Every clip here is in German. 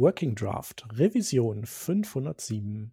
Working Draft, Revision 507.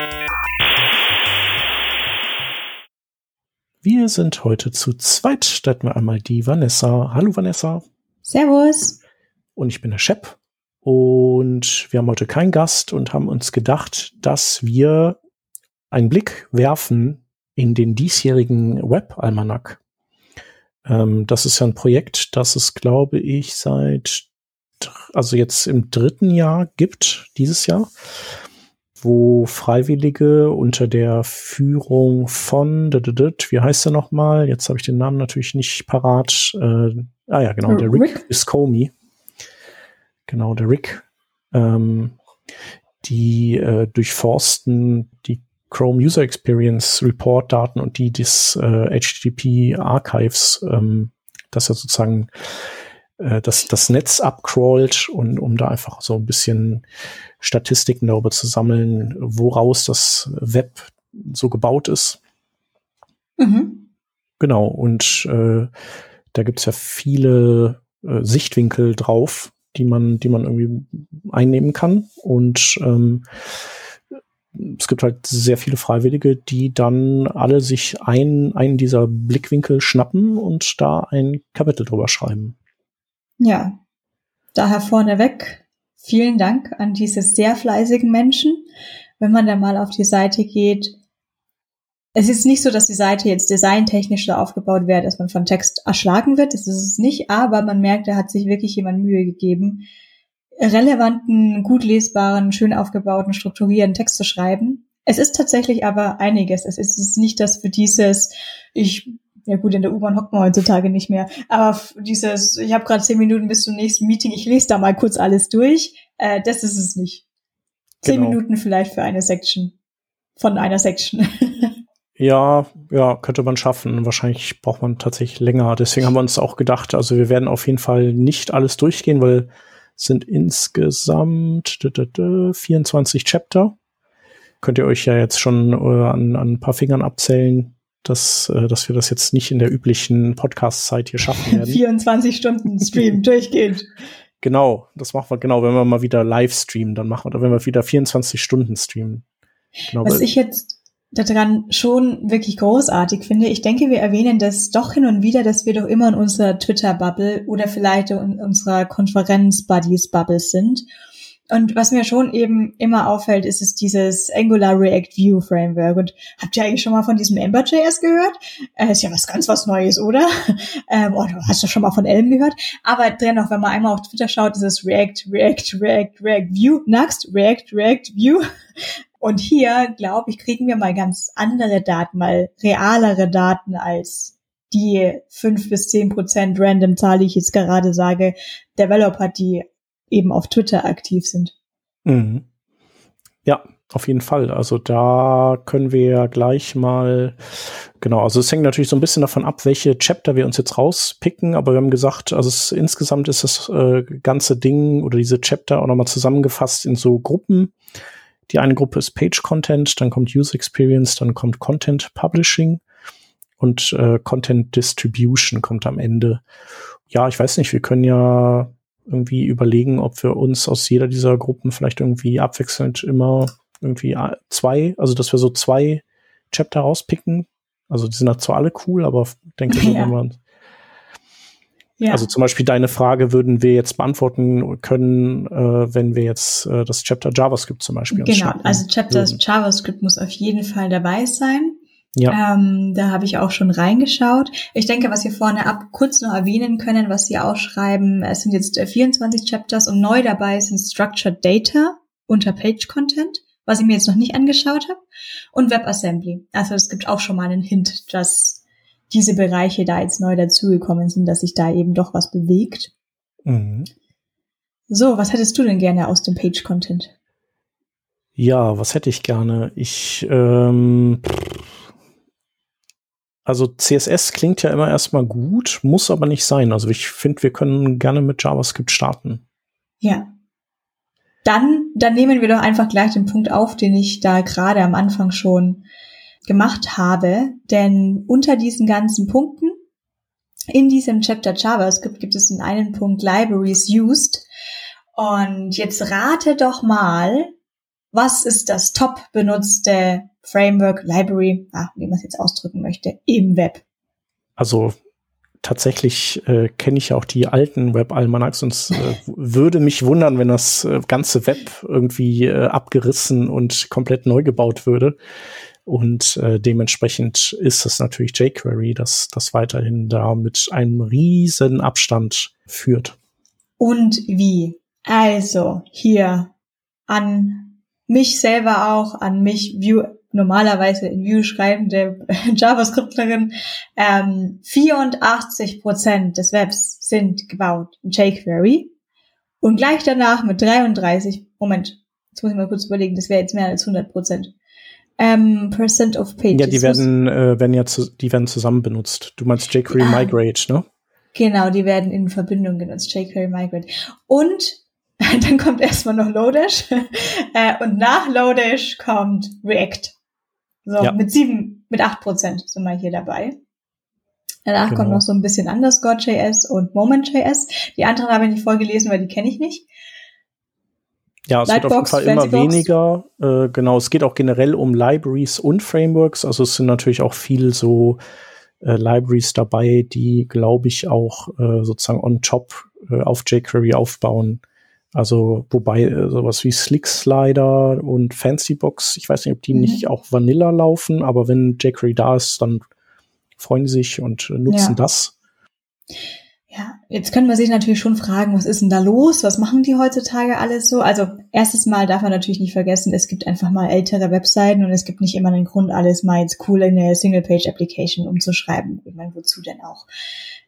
Wir sind heute zu zweit. Starten wir einmal die Vanessa. Hallo Vanessa. Servus. Und ich bin der Shep. Und wir haben heute keinen Gast und haben uns gedacht, dass wir einen Blick werfen in den diesjährigen Web-Almanack. Ähm, das ist ja ein Projekt, das es, glaube ich, seit, also jetzt im dritten Jahr gibt, dieses Jahr wo Freiwillige unter der Führung von, wie heißt er nochmal? Jetzt habe ich den Namen natürlich nicht parat. Äh, ah ja, genau, der Rick, Rick? Viscomi. Genau, der Rick. Ähm, die äh, durchforsten die Chrome User Experience Report Daten und die des äh, HTTP Archives, ähm, dass er sozusagen äh, das, das Netz abcrawlt und um da einfach so ein bisschen Statistiken darüber zu sammeln, woraus das Web so gebaut ist. Mhm. Genau, und äh, da gibt's ja viele äh, Sichtwinkel drauf, die man, die man irgendwie einnehmen kann. Und ähm, es gibt halt sehr viele Freiwillige, die dann alle sich ein, einen dieser Blickwinkel schnappen und da ein Kapitel drüber schreiben. Ja, daher vorneweg vielen Dank an diese sehr fleißigen Menschen. Wenn man da mal auf die Seite geht, es ist nicht so, dass die Seite jetzt designtechnisch so aufgebaut wäre, dass man von Text erschlagen wird. Das ist es nicht, aber man merkt, da hat sich wirklich jemand Mühe gegeben, relevanten, gut lesbaren, schön aufgebauten, strukturierten Text zu schreiben. Es ist tatsächlich aber einiges. Es ist nicht das für dieses, ich ja gut, in der U-Bahn hockt man heutzutage nicht mehr. Aber dieses, ich habe gerade zehn Minuten bis zum nächsten Meeting, ich lese da mal kurz alles durch, äh, das ist es nicht. Zehn genau. Minuten vielleicht für eine Section. Von einer Section. ja, ja, könnte man schaffen. Wahrscheinlich braucht man tatsächlich länger. Deswegen haben wir uns auch gedacht, also wir werden auf jeden Fall nicht alles durchgehen, weil es sind insgesamt 24 Chapter. Könnt ihr euch ja jetzt schon äh, an, an ein paar Fingern abzählen, dass, äh, dass wir das jetzt nicht in der üblichen Podcast-Zeit hier schaffen werden. 24 Stunden Stream durchgehend. Genau, das machen wir genau, wenn wir mal wieder live streamen, dann machen wir, oder wenn wir wieder 24 Stunden streamen. Genau, Was ich jetzt daran schon wirklich großartig finde, ich denke, wir erwähnen das doch hin und wieder, dass wir doch immer in unserer Twitter-Bubble oder vielleicht in unserer Konferenz-Buddies-Bubble sind. Und was mir schon eben immer auffällt, ist es dieses Angular React View Framework. Und habt ihr eigentlich schon mal von diesem Ember.js gehört? Äh, ist ja was ganz was Neues, oder? ähm, oh, du hast ja schon mal von Elm gehört. Aber dennoch, wenn man einmal auf Twitter schaut, ist es React, React, React, React View, Next, React, React View. Und hier, glaube ich, kriegen wir mal ganz andere Daten, mal realere Daten als die fünf bis zehn Prozent random Zahl, die ich jetzt gerade sage, Developer, die eben auf Twitter aktiv sind. Mhm. Ja, auf jeden Fall. Also da können wir gleich mal, genau, also es hängt natürlich so ein bisschen davon ab, welche Chapter wir uns jetzt rauspicken, aber wir haben gesagt, also es, insgesamt ist das äh, ganze Ding oder diese Chapter auch nochmal zusammengefasst in so Gruppen. Die eine Gruppe ist Page Content, dann kommt User Experience, dann kommt Content Publishing und äh, Content Distribution kommt am Ende. Ja, ich weiß nicht, wir können ja irgendwie überlegen, ob wir uns aus jeder dieser Gruppen vielleicht irgendwie abwechselnd immer irgendwie zwei, also dass wir so zwei Chapter rauspicken. Also die sind halt zwar alle cool, aber denke ich, ja. wenn man ja. Also zum Beispiel deine Frage würden wir jetzt beantworten können, äh, wenn wir jetzt äh, das Chapter JavaScript zum Beispiel Genau, also Chapter würden. JavaScript muss auf jeden Fall dabei sein. Ja. Ähm, da habe ich auch schon reingeschaut. Ich denke, was wir vorne ab kurz noch erwähnen können, was Sie auch schreiben, es sind jetzt 24 Chapters und neu dabei sind Structured Data unter Page Content, was ich mir jetzt noch nicht angeschaut habe, und WebAssembly. Also es gibt auch schon mal einen Hint, dass diese Bereiche da jetzt neu dazugekommen sind, dass sich da eben doch was bewegt. Mhm. So, was hättest du denn gerne aus dem Page Content? Ja, was hätte ich gerne? Ich ähm, also CSS klingt ja immer erstmal gut, muss aber nicht sein. Also ich finde, wir können gerne mit JavaScript starten. Ja. Dann, dann nehmen wir doch einfach gleich den Punkt auf, den ich da gerade am Anfang schon gemacht habe. Denn unter diesen ganzen Punkten in diesem Chapter JavaScript gibt es in einem Punkt Libraries used. Und jetzt rate doch mal, was ist das top benutzte Framework, Library, ah, wie man es jetzt ausdrücken möchte, im Web. Also tatsächlich äh, kenne ich auch die alten Web-Almanachs und äh, würde mich wundern, wenn das äh, ganze Web irgendwie äh, abgerissen und komplett neu gebaut würde. Und äh, dementsprechend ist es natürlich jQuery, das das weiterhin da mit einem riesen Abstand führt. Und wie? Also hier an mich selber auch, an mich View normalerweise in Vue schreibende JavaScriptlerin, ähm, 84 Prozent des Webs sind gebaut in jQuery und gleich danach mit 33, Moment, jetzt muss ich mal kurz überlegen, das wäre jetzt mehr als 100 Prozent. Ähm, Percent of Pages. Ja, die werden, äh, werden ja zu, die werden zusammen benutzt. Du meinst jQuery ah, Migrate, ne? Genau, die werden in Verbindung genutzt, jQuery Migrate. Und dann kommt erstmal noch Lodash äh, und nach Lodash kommt React. So, ja. mit sieben, mit acht Prozent sind wir hier dabei. Danach genau. kommt noch so ein bisschen Underscore.js und Moment.js. Die anderen habe ich nicht vorgelesen, weil die kenne ich nicht. Ja, es Lightbox, wird auf jeden Fall immer weniger. Äh, genau, es geht auch generell um Libraries und Frameworks. Also es sind natürlich auch viel so äh, Libraries dabei, die, glaube ich, auch äh, sozusagen on top äh, auf jQuery aufbauen. Also, wobei äh, sowas wie Slick Slider und Fancybox, ich weiß nicht, ob die mhm. nicht auch Vanilla laufen, aber wenn jQuery da ist, dann freuen sie sich und äh, nutzen ja. das. Ja, jetzt können wir sich natürlich schon fragen, was ist denn da los? Was machen die heutzutage alles so? Also erstes Mal darf man natürlich nicht vergessen, es gibt einfach mal ältere Webseiten und es gibt nicht immer einen Grund, alles mal jetzt cool in eine Single-Page-Application umzuschreiben. Ich meine, wozu denn auch?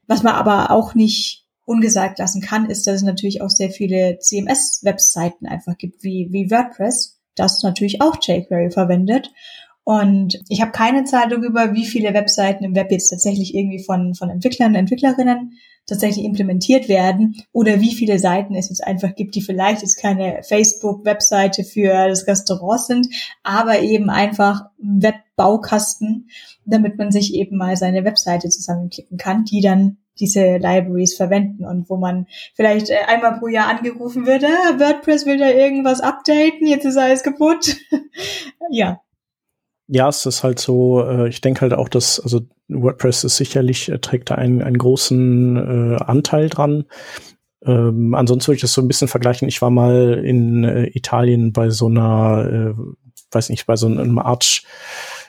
Was man aber auch nicht ungesagt lassen kann, ist, dass es natürlich auch sehr viele CMS-Webseiten einfach gibt, wie, wie WordPress, das natürlich auch jQuery verwendet. Und ich habe keine Zahl darüber, wie viele Webseiten im Web jetzt tatsächlich irgendwie von, von Entwicklern und Entwicklerinnen tatsächlich implementiert werden oder wie viele Seiten es jetzt einfach gibt, die vielleicht jetzt keine Facebook-Webseite für das Restaurant sind, aber eben einfach Webbaukasten, damit man sich eben mal seine Webseite zusammenklicken kann, die dann diese Libraries verwenden und wo man vielleicht äh, einmal pro Jahr angerufen wird, ah, WordPress will da irgendwas updaten, jetzt ist alles kaputt. ja. Ja, es ist halt so, äh, ich denke halt auch, dass, also WordPress ist sicherlich, äh, trägt da einen, einen großen äh, Anteil dran. Ähm, ansonsten würde ich das so ein bisschen vergleichen. Ich war mal in äh, Italien bei so einer, äh, weiß nicht, bei so einem Art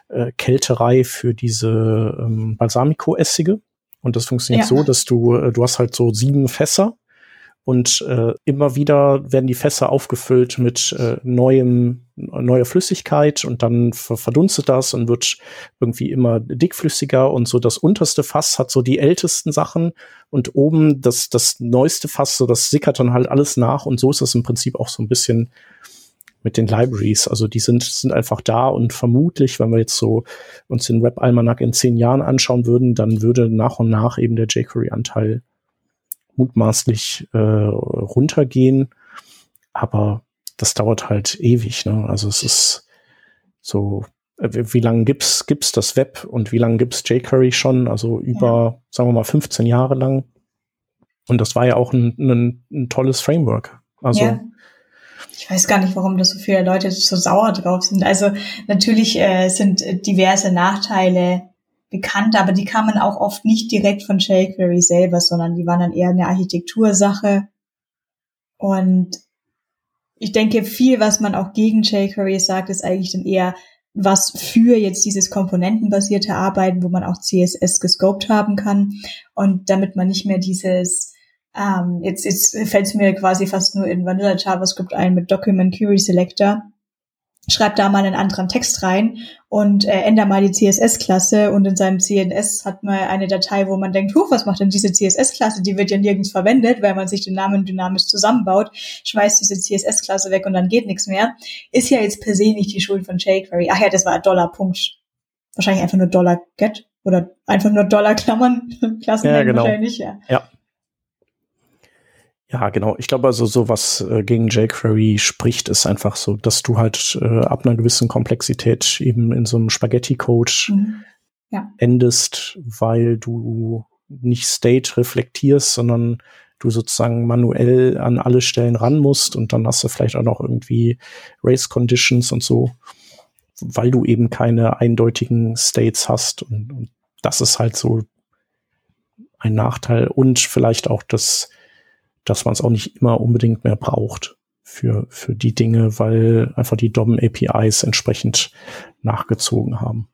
äh, Kälterei für diese ähm, Balsamico-Essige. Und das funktioniert ja. so, dass du, äh, du hast halt so sieben Fässer und äh, immer wieder werden die Fässer aufgefüllt mit äh, neuem, neuer Flüssigkeit und dann verdunstet das und wird irgendwie immer dickflüssiger und so das unterste Fass hat so die ältesten Sachen und oben das, das neueste Fass, so das sickert dann halt alles nach und so ist das im Prinzip auch so ein bisschen mit den Libraries. Also die sind, sind einfach da und vermutlich, wenn wir jetzt so uns den Web Almanac in zehn Jahren anschauen würden, dann würde nach und nach eben der jQuery-Anteil mutmaßlich äh, runtergehen. Aber das dauert halt ewig. Ne? Also es ist so, äh, wie lange gibt's gibt's das Web und wie lange gibt's jQuery schon? Also über, ja. sagen wir mal, 15 Jahre lang. Und das war ja auch ein, ein, ein tolles Framework. Also ja ich weiß gar nicht, warum da so viele Leute so sauer drauf sind. Also natürlich äh, sind diverse Nachteile bekannt, aber die kamen auch oft nicht direkt von jQuery selber, sondern die waren dann eher eine Architektursache. Und ich denke, viel, was man auch gegen jQuery sagt, ist eigentlich dann eher was für jetzt dieses komponentenbasierte Arbeiten, wo man auch CSS gescoped haben kann und damit man nicht mehr dieses ähm, jetzt, jetzt fällt es mir quasi fast nur in Vanilla JavaScript ein mit Document Query Selector. Schreib da mal einen anderen Text rein und äh, änder mal die CSS-Klasse und in seinem CNS hat man eine Datei, wo man denkt, huch, was macht denn diese CSS-Klasse? Die wird ja nirgends verwendet, weil man sich den Namen dynamisch zusammenbaut, schmeißt diese CSS-Klasse weg und dann geht nichts mehr. Ist ja jetzt per se nicht die Schuld von jQuery. Ach ja, das war Dollar Punkt. Wahrscheinlich einfach nur Dollar Get oder einfach nur Dollar Klammern. Klassen ja, genau. wahrscheinlich, ja. Ja. Ja, genau. Ich glaube also, so was äh, gegen jQuery spricht, ist einfach so, dass du halt äh, ab einer gewissen Komplexität eben in so einem Spaghetti-Code mhm. ja. endest, weil du nicht State reflektierst, sondern du sozusagen manuell an alle Stellen ran musst und dann hast du vielleicht auch noch irgendwie Race Conditions und so, weil du eben keine eindeutigen States hast und, und das ist halt so ein Nachteil und vielleicht auch das dass man es auch nicht immer unbedingt mehr braucht für, für die Dinge, weil einfach die DOM-APIs entsprechend nachgezogen haben.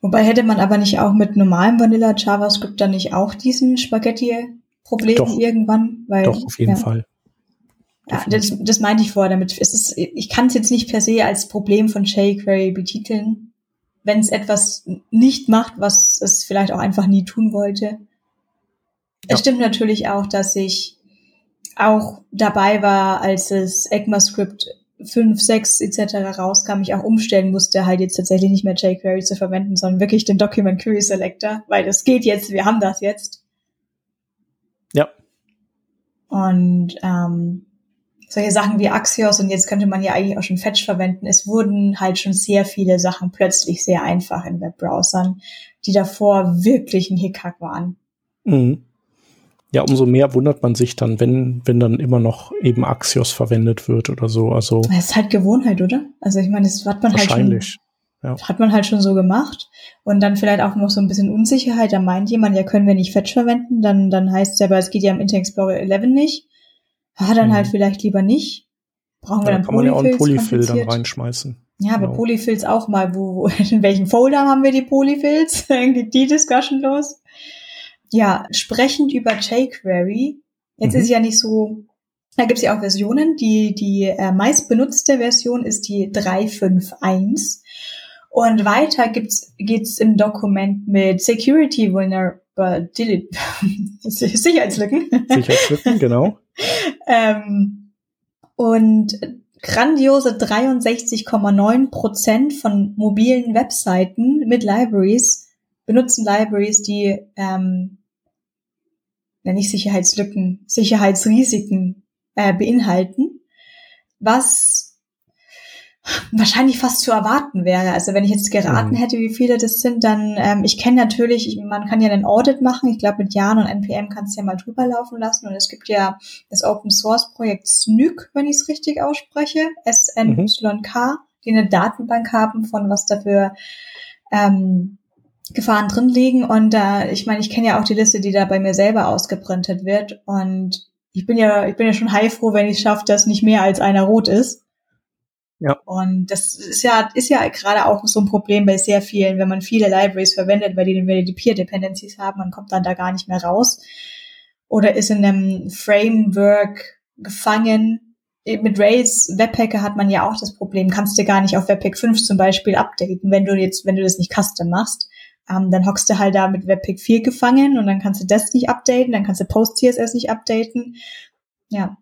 Wobei hätte man aber nicht auch mit normalem Vanilla JavaScript dann nicht auch diesen Spaghetti-Problem irgendwann? Weil, doch, auf jeden ja. Fall. Ja, das, das meinte ich vorher damit. Es ist, ich kann es jetzt nicht per se als Problem von jQuery betiteln, wenn es etwas nicht macht, was es vielleicht auch einfach nie tun wollte. Ja. Es stimmt natürlich auch, dass ich auch dabei war, als es ECMAScript 5, 6 etc. rauskam, ich auch umstellen musste, halt jetzt tatsächlich nicht mehr jQuery zu verwenden, sondern wirklich den Document Query Selector, weil das geht jetzt, wir haben das jetzt. Ja. Und ähm, solche Sachen wie Axios und jetzt könnte man ja eigentlich auch schon Fetch verwenden. Es wurden halt schon sehr viele Sachen plötzlich sehr einfach in Webbrowsern, die davor wirklich ein Hickhack waren. Mhm ja, umso mehr wundert man sich dann, wenn, wenn dann immer noch eben Axios verwendet wird oder so. Also. Das ist halt Gewohnheit, oder? Also ich meine, das hat man halt schon. Ja. Hat man halt schon so gemacht. Und dann vielleicht auch noch so ein bisschen Unsicherheit. Da meint jemand, ja, können wir nicht Fetch verwenden. Dann, dann heißt es ja, aber es geht ja im Internet Explorer 11 nicht. Ah, dann mhm. halt vielleicht lieber nicht. Brauchen wir ja, dann kann man ja auch einen Polyfill dann reinschmeißen. Ja, aber genau. Polyfills auch mal, wo, wo, in welchem Folder haben wir die Polyfills? Irgendwie die Discussion los ja, sprechend über jQuery. Jetzt mhm. ist ja nicht so, da gibt's ja auch Versionen. Die, die äh, meist benutzte Version ist die 351. Und weiter gibt's, geht's im Dokument mit Security Vulnerability, Sicherheitslücken. Sicherheitslücken, genau. ähm, und grandiose 63,9 Prozent von mobilen Webseiten mit Libraries benutzen Libraries, die ähm, ja nicht Sicherheitslücken, Sicherheitsrisiken äh, beinhalten, was wahrscheinlich fast zu erwarten wäre. Also wenn ich jetzt geraten mhm. hätte, wie viele das sind, dann ähm, ich kenne natürlich, man kann ja einen Audit machen. Ich glaube mit Jan und NPM kannst du ja mal drüber laufen lassen. Und es gibt ja das Open Source Projekt SNYK, wenn ich es richtig ausspreche, S-N-Y-K, mhm. die eine Datenbank haben von was dafür ähm, Gefahren drin liegen. Und äh, ich meine, ich kenne ja auch die Liste, die da bei mir selber ausgeprintet wird. Und ich bin ja, ich bin ja schon heilfroh, wenn ich es schaffe, dass nicht mehr als einer rot ist. Ja. Und das ist ja, ist ja gerade auch so ein Problem bei sehr vielen, wenn man viele Libraries verwendet, weil die, weil die Peer Dependencies haben, man kommt dann da gar nicht mehr raus. Oder ist in einem Framework gefangen. Mit Rails Webpacker hat man ja auch das Problem, kannst du gar nicht auf Webpack 5 zum Beispiel updaten, wenn du jetzt, wenn du das nicht custom machst. Ähm, dann hockst du halt da mit Webpack 4 gefangen und dann kannst du das nicht updaten, dann kannst du Post-CSS nicht updaten. Ja.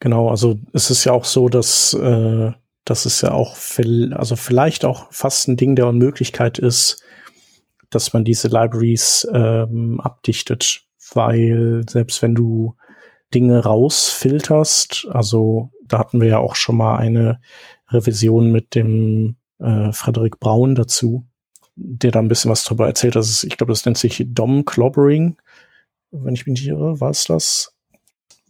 Genau, also es ist ja auch so, dass äh, dass es ja auch also vielleicht auch fast ein Ding der Unmöglichkeit ist, dass man diese Libraries ähm, abdichtet, weil selbst wenn du Dinge rausfilterst, also da hatten wir ja auch schon mal eine Revision mit dem äh, Frederik Braun dazu, der da ein bisschen was drüber erzählt. Das ist, ich glaube, das nennt sich Dom Clobbering. Wenn ich mich nicht irre, war es das?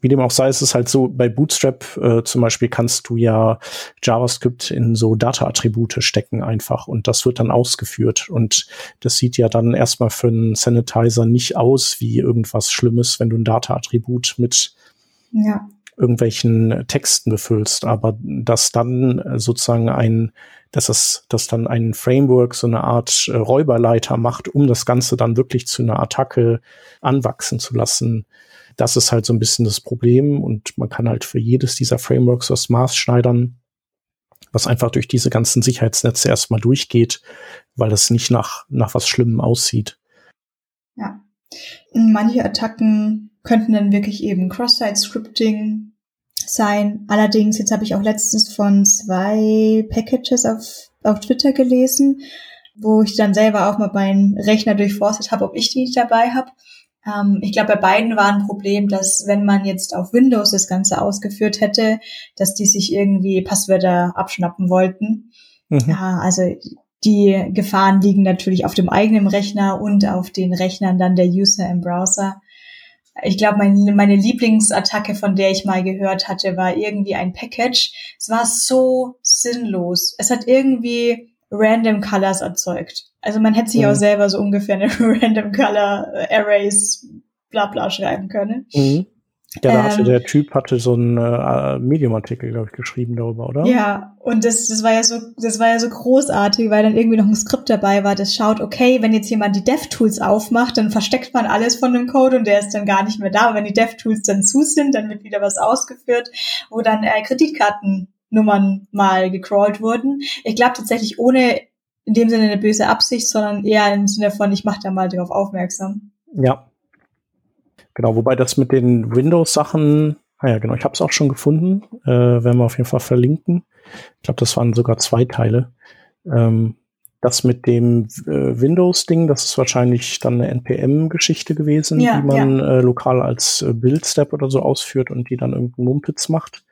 Wie dem auch sei, ist es halt so, bei Bootstrap äh, zum Beispiel kannst du ja JavaScript in so Data-Attribute stecken einfach und das wird dann ausgeführt. Und das sieht ja dann erstmal für einen Sanitizer nicht aus wie irgendwas Schlimmes, wenn du ein Data-Attribut mit ja. Irgendwelchen Texten befüllst, aber dass dann sozusagen ein, dass es, dass dann ein Framework so eine Art äh, Räuberleiter macht, um das Ganze dann wirklich zu einer Attacke anwachsen zu lassen. Das ist halt so ein bisschen das Problem und man kann halt für jedes dieser Frameworks was maßschneidern, was einfach durch diese ganzen Sicherheitsnetze erstmal durchgeht, weil es nicht nach, nach was Schlimmem aussieht. Ja. Manche Attacken könnten dann wirklich eben Cross-Site-Scripting sein. Allerdings, jetzt habe ich auch letztens von zwei Packages auf, auf Twitter gelesen, wo ich dann selber auch mal meinen Rechner durchforstet habe, ob ich die dabei habe. Ähm, ich glaube, bei beiden war ein Problem, dass wenn man jetzt auf Windows das Ganze ausgeführt hätte, dass die sich irgendwie Passwörter abschnappen wollten. Mhm. Ja, also die Gefahren liegen natürlich auf dem eigenen Rechner und auf den Rechnern dann der User im Browser. Ich glaube, mein, meine Lieblingsattacke, von der ich mal gehört hatte, war irgendwie ein Package. Es war so sinnlos. Es hat irgendwie Random Colors erzeugt. Also man hätte sich mhm. auch selber so ungefähr eine Random Color Arrays bla bla schreiben können. Mhm. Ja, da hatte ähm, der Typ hatte so einen äh, Medium-Artikel, glaube ich, geschrieben darüber, oder? Ja, und das, das war ja so, das war ja so großartig, weil dann irgendwie noch ein Skript dabei war, das schaut, okay, wenn jetzt jemand die DevTools aufmacht, dann versteckt man alles von dem Code und der ist dann gar nicht mehr da. Und wenn die DevTools dann zu sind, dann wird wieder was ausgeführt, wo dann äh, Kreditkartennummern mal gecrawlt wurden. Ich glaube tatsächlich ohne in dem Sinne eine böse Absicht, sondern eher im Sinne von, ich mache da mal darauf aufmerksam. Ja, Genau, wobei das mit den Windows-Sachen, ah ja, genau, ich habe es auch schon gefunden, äh, werden wir auf jeden Fall verlinken. Ich glaube, das waren sogar zwei Teile. Ähm, das mit dem äh, Windows-Ding, das ist wahrscheinlich dann eine NPM-Geschichte gewesen, ja, die man ja. äh, lokal als äh, Build-Step oder so ausführt und die dann irgendeinen Mumpitz macht.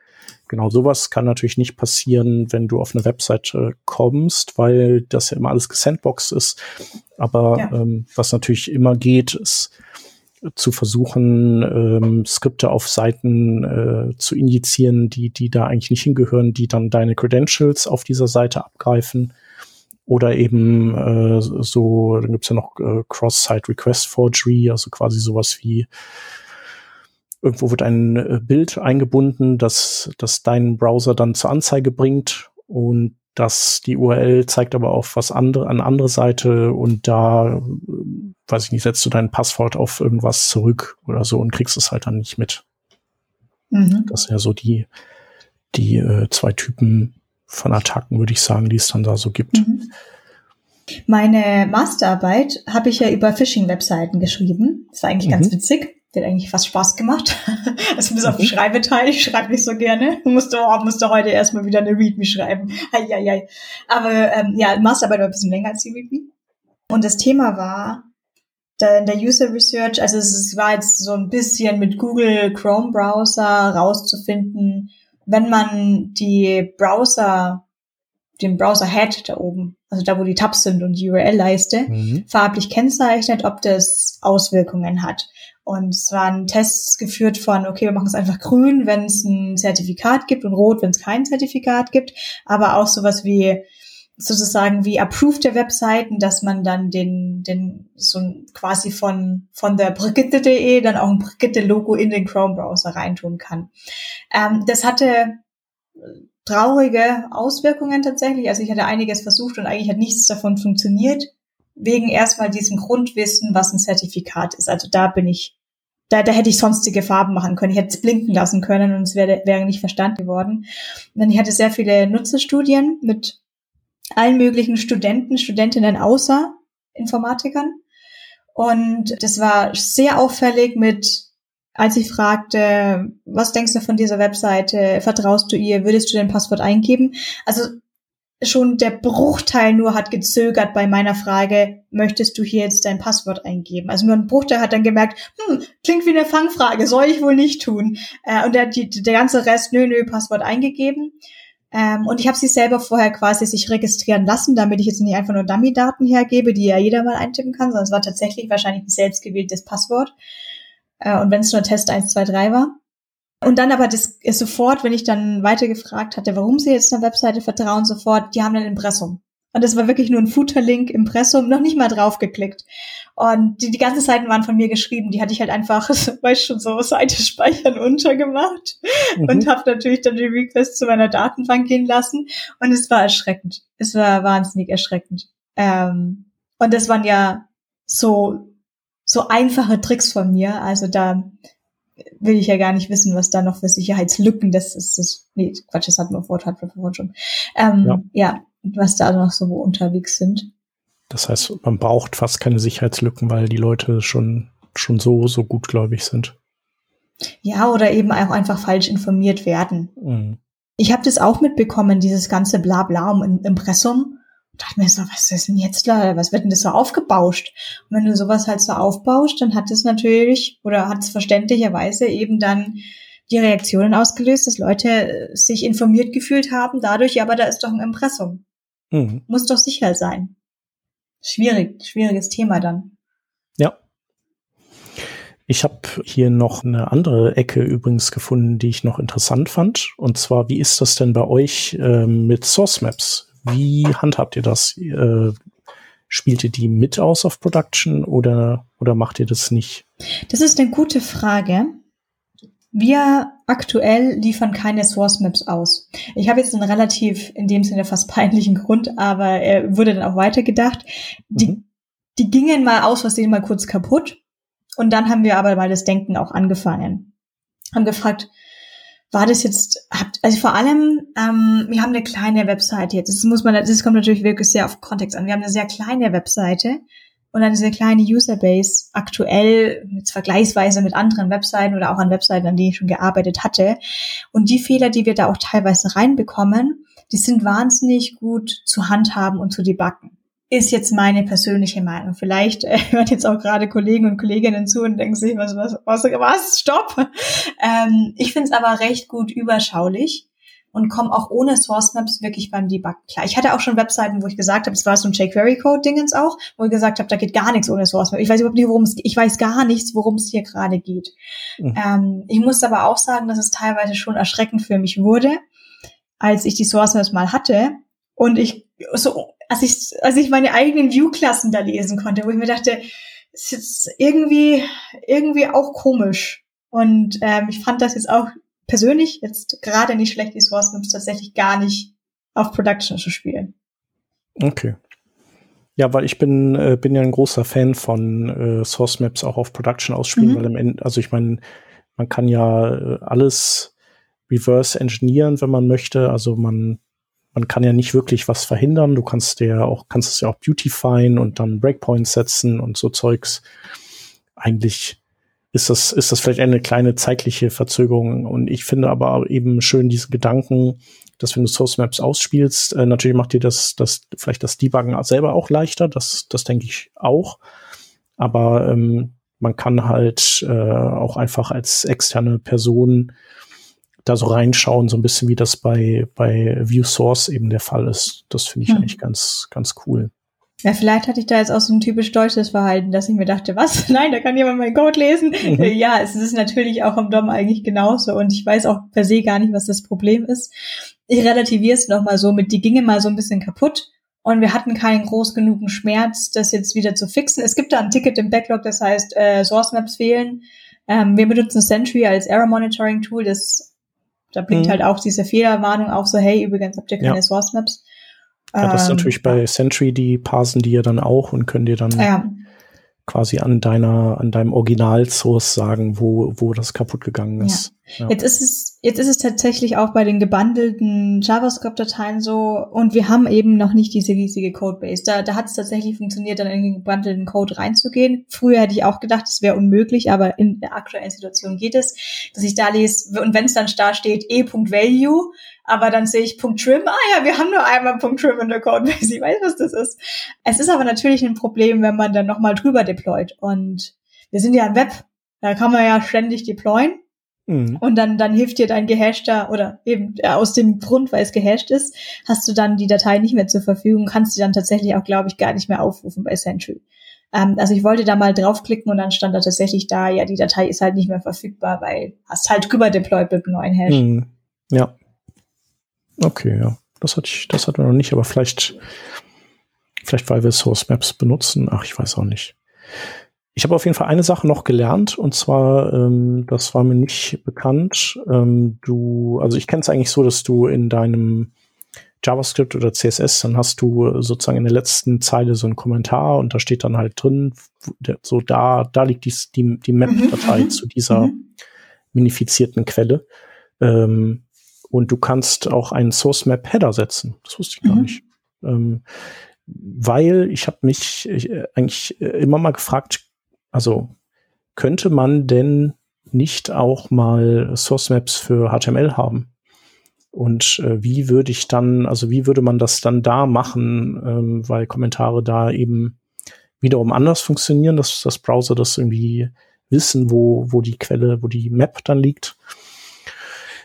Genau, sowas kann natürlich nicht passieren, wenn du auf eine Webseite kommst, weil das ja immer alles gesandboxed ist. Aber ja. ähm, was natürlich immer geht, ist, zu versuchen, ähm, Skripte auf Seiten äh, zu injizieren, die, die da eigentlich nicht hingehören, die dann deine Credentials auf dieser Seite abgreifen. Oder eben äh, so, dann gibt's ja noch äh, Cross-Site Request Forgery, also quasi sowas wie irgendwo wird ein äh, Bild eingebunden, das, das deinen Browser dann zur Anzeige bringt und dass die URL zeigt aber auf was andere, an andere Seite und da, weiß ich nicht, setzt du dein Passwort auf irgendwas zurück oder so und kriegst es halt dann nicht mit. Mhm. Das sind ja so die, die äh, zwei Typen von Attacken, würde ich sagen, die es dann da so gibt. Mhm. Meine Masterarbeit habe ich ja über Phishing-Webseiten geschrieben. Das war eigentlich mhm. ganz witzig. Der hat eigentlich fast Spaß gemacht. also bis auf den mhm. Schreibeteil. Ich schreibe nicht so gerne. Musste, oh, musste heute erstmal wieder eine README schreiben. Eieiei. Aber ähm, ja, Masterarbeit war ein bisschen länger als die README. Und das Thema war der, der User Research. Also es war jetzt so ein bisschen mit Google Chrome Browser rauszufinden, wenn man die Browser, den Browser Head da oben, also da wo die Tabs sind und die URL-Leiste, mhm. farblich kennzeichnet, ob das Auswirkungen hat. Und es waren Tests geführt von, okay, wir machen es einfach grün, wenn es ein Zertifikat gibt und rot, wenn es kein Zertifikat gibt. Aber auch sowas wie sozusagen wie approved der Webseiten, dass man dann den, den so quasi von, von der Brigitte.de dann auch ein Brigitte-Logo in den Chrome-Browser reintun kann. Ähm, das hatte traurige Auswirkungen tatsächlich. Also ich hatte einiges versucht und eigentlich hat nichts davon funktioniert wegen erstmal diesem Grundwissen, was ein Zertifikat ist. Also da bin ich, da, da hätte ich sonstige Farben machen können. Ich hätte es blinken lassen können und es wäre, wäre nicht verstanden geworden. Und dann ich hatte sehr viele Nutzerstudien mit allen möglichen Studenten, Studentinnen außer Informatikern. Und das war sehr auffällig mit, als ich fragte, was denkst du von dieser Webseite, vertraust du ihr, würdest du dein Passwort eingeben? Also schon der Bruchteil nur hat gezögert bei meiner Frage, möchtest du hier jetzt dein Passwort eingeben? Also nur ein Bruchteil hat dann gemerkt, hm, klingt wie eine Fangfrage, soll ich wohl nicht tun. Äh, und der, die, der ganze Rest, nö, nö, Passwort eingegeben. Ähm, und ich habe sie selber vorher quasi sich registrieren lassen, damit ich jetzt nicht einfach nur Dummy-Daten hergebe, die ja jeder mal eintippen kann, sondern es war tatsächlich wahrscheinlich ein selbstgewähltes Passwort. Äh, und wenn es nur Test 1, 2, 3 war. Und dann aber das sofort, wenn ich dann weiter gefragt hatte, warum sie jetzt einer Webseite vertrauen, sofort, die haben ein Impressum. Und das war wirklich nur ein Footer-Link, Impressum, noch nicht mal draufgeklickt. Und die, die ganzen Seiten waren von mir geschrieben. Die hatte ich halt einfach, weißt schon, so Seite speichern untergemacht mhm. und habe natürlich dann die Request zu meiner Datenbank gehen lassen. Und es war erschreckend. Es war wahnsinnig erschreckend. Ähm, und das waren ja so, so einfache Tricks von mir. Also da will ich ja gar nicht wissen, was da noch für Sicherheitslücken, das ist das, nee, Quatsch, das hatten wir vorhin, hatten wir vorhin schon. Ähm, ja. ja, was da noch so unterwegs sind. Das heißt, man braucht fast keine Sicherheitslücken, weil die Leute schon, schon so, so gutgläubig sind. Ja, oder eben auch einfach falsch informiert werden. Mhm. Ich habe das auch mitbekommen, dieses ganze Blabla um Impressum. Dachte mir so, was ist denn jetzt da? Was wird denn das so aufgebauscht? Und wenn du sowas halt so aufbaust, dann hat es natürlich oder hat es verständlicherweise eben dann die Reaktionen ausgelöst, dass Leute äh, sich informiert gefühlt haben, dadurch, ja, aber da ist doch ein Impressum. Mhm. Muss doch sicher sein. Schwierig, schwieriges Thema dann. Ja. Ich habe hier noch eine andere Ecke übrigens gefunden, die ich noch interessant fand. Und zwar, wie ist das denn bei euch äh, mit Source Maps? Wie handhabt ihr das? Äh, spielt ihr die mit aus auf Production oder, oder macht ihr das nicht? Das ist eine gute Frage. Wir aktuell liefern keine Source Maps aus. Ich habe jetzt einen relativ, in dem Sinne fast peinlichen Grund, aber er wurde dann auch weitergedacht. Die, mhm. die gingen mal aus Versehen mal kurz kaputt. Und dann haben wir aber mal das Denken auch angefangen. Haben gefragt, war das jetzt, also vor allem, ähm, wir haben eine kleine Webseite jetzt. Das muss man, das kommt natürlich wirklich sehr auf Kontext an. Wir haben eine sehr kleine Webseite und dann diese kleine Userbase aktuell jetzt vergleichsweise mit anderen Webseiten oder auch an Webseiten, an denen ich schon gearbeitet hatte. Und die Fehler, die wir da auch teilweise reinbekommen, die sind wahnsinnig gut zu handhaben und zu debuggen. Ist jetzt meine persönliche Meinung. Vielleicht äh, hören jetzt auch gerade Kollegen und Kolleginnen zu und denken sich, was, was, was, was, stopp. Ähm, ich finde es aber recht gut überschaulich und komme auch ohne Source Maps wirklich beim Debug klar. Ich hatte auch schon Webseiten, wo ich gesagt habe, es war so ein jQuery-Code-Dingens auch, wo ich gesagt habe, da geht gar nichts ohne Source Maps. Ich weiß überhaupt nicht, worum es Ich weiß gar nichts, worum es hier gerade geht. Mhm. Ähm, ich muss aber auch sagen, dass es teilweise schon erschreckend für mich wurde, als ich die Source Maps mal hatte und ich so, als ich, als ich meine eigenen View-Klassen da lesen konnte, wo ich mir dachte, ist jetzt irgendwie, irgendwie auch komisch. Und ähm, ich fand das jetzt auch persönlich jetzt gerade nicht schlecht, die Source Maps tatsächlich gar nicht auf Production zu spielen. Okay. Ja, weil ich bin, äh, bin ja ein großer Fan von äh, Source Maps auch auf Production ausspielen, mhm. weil im Ende, also ich meine, man kann ja äh, alles reverse engineeren, wenn man möchte. Also man, man kann ja nicht wirklich was verhindern. Du kannst ja auch, kannst es ja auch beautifyen und dann Breakpoints setzen und so Zeugs. Eigentlich ist das, ist das vielleicht eine kleine zeitliche Verzögerung. Und ich finde aber eben schön diesen Gedanken, dass wenn du Source Maps ausspielst, äh, natürlich macht dir das, das vielleicht das Debuggen selber auch leichter. Das, das denke ich auch. Aber ähm, man kann halt äh, auch einfach als externe Person da so reinschauen, so ein bisschen wie das bei, bei View Source eben der Fall ist. Das finde ich hm. eigentlich ganz, ganz cool. Ja, vielleicht hatte ich da jetzt auch so ein typisch deutsches Verhalten, dass ich mir dachte, was? Nein, da kann jemand meinen Code lesen. Mhm. Ja, es ist natürlich auch im DOM eigentlich genauso und ich weiß auch per se gar nicht, was das Problem ist. Ich relativiere es nochmal so mit, die ginge mal so ein bisschen kaputt und wir hatten keinen groß genugen Schmerz, das jetzt wieder zu fixen. Es gibt da ein Ticket im Backlog, das heißt äh, Source Maps fehlen. Ähm, wir benutzen Sentry als Error Monitoring Tool, das da bringt mhm. halt auch diese Fehlerwarnung auf, so hey, übrigens habt ihr keine ja. Source Maps. Ja, das ist ähm, natürlich bei Sentry, die parsen die ja dann auch und können dir dann ja. quasi an deiner, an deinem Original-Source sagen, wo, wo das kaputt gegangen ist. Ja. Jetzt ist es, jetzt ist es tatsächlich auch bei den gebundelten JavaScript-Dateien so, und wir haben eben noch nicht diese riesige Codebase. Da, da hat es tatsächlich funktioniert, dann in den gebundelten Code reinzugehen. Früher hätte ich auch gedacht, es wäre unmöglich, aber in der aktuellen Situation geht es, dass ich da lese, und wenn es dann da steht, e.value, aber dann sehe ich Punkt Trim, ah ja, wir haben nur einmal Punkt Trim in der Codebase, ich weiß, was das ist. Es ist aber natürlich ein Problem, wenn man dann nochmal drüber deployt. Und wir sind ja im Web, da kann man ja ständig deployen. Mhm. Und dann, dann hilft dir dein gehashter oder eben äh, aus dem Grund, weil es gehasht ist, hast du dann die Datei nicht mehr zur Verfügung, kannst die dann tatsächlich auch, glaube ich, gar nicht mehr aufrufen bei Sentry. Ähm, also ich wollte da mal draufklicken und dann stand da tatsächlich da, ja, die Datei ist halt nicht mehr verfügbar, weil hast halt drüber deployed mit einem neuen Hash. Mhm. Ja. Okay, ja. Das hatte ich, das hatten wir noch nicht, aber vielleicht Vielleicht, weil wir Source Maps benutzen. Ach, ich weiß auch nicht. Ich habe auf jeden Fall eine Sache noch gelernt und zwar, ähm, das war mir nicht bekannt. Ähm, du, also ich kenne es eigentlich so, dass du in deinem JavaScript oder CSS, dann hast du sozusagen in der letzten Zeile so einen Kommentar und da steht dann halt drin, so da, da liegt die, die, die Map-Datei mhm, mhm, zu dieser mhm. minifizierten Quelle. Ähm, und du kannst auch einen Source Map Header setzen. Das wusste ich gar mhm. nicht. Ähm, weil ich habe mich ich, äh, eigentlich äh, immer mal gefragt, also könnte man denn nicht auch mal Source Maps für HTML haben? Und äh, wie würde ich dann, also wie würde man das dann da machen, ähm, weil Kommentare da eben wiederum anders funktionieren, dass das Browser das irgendwie wissen, wo, wo die Quelle, wo die Map dann liegt.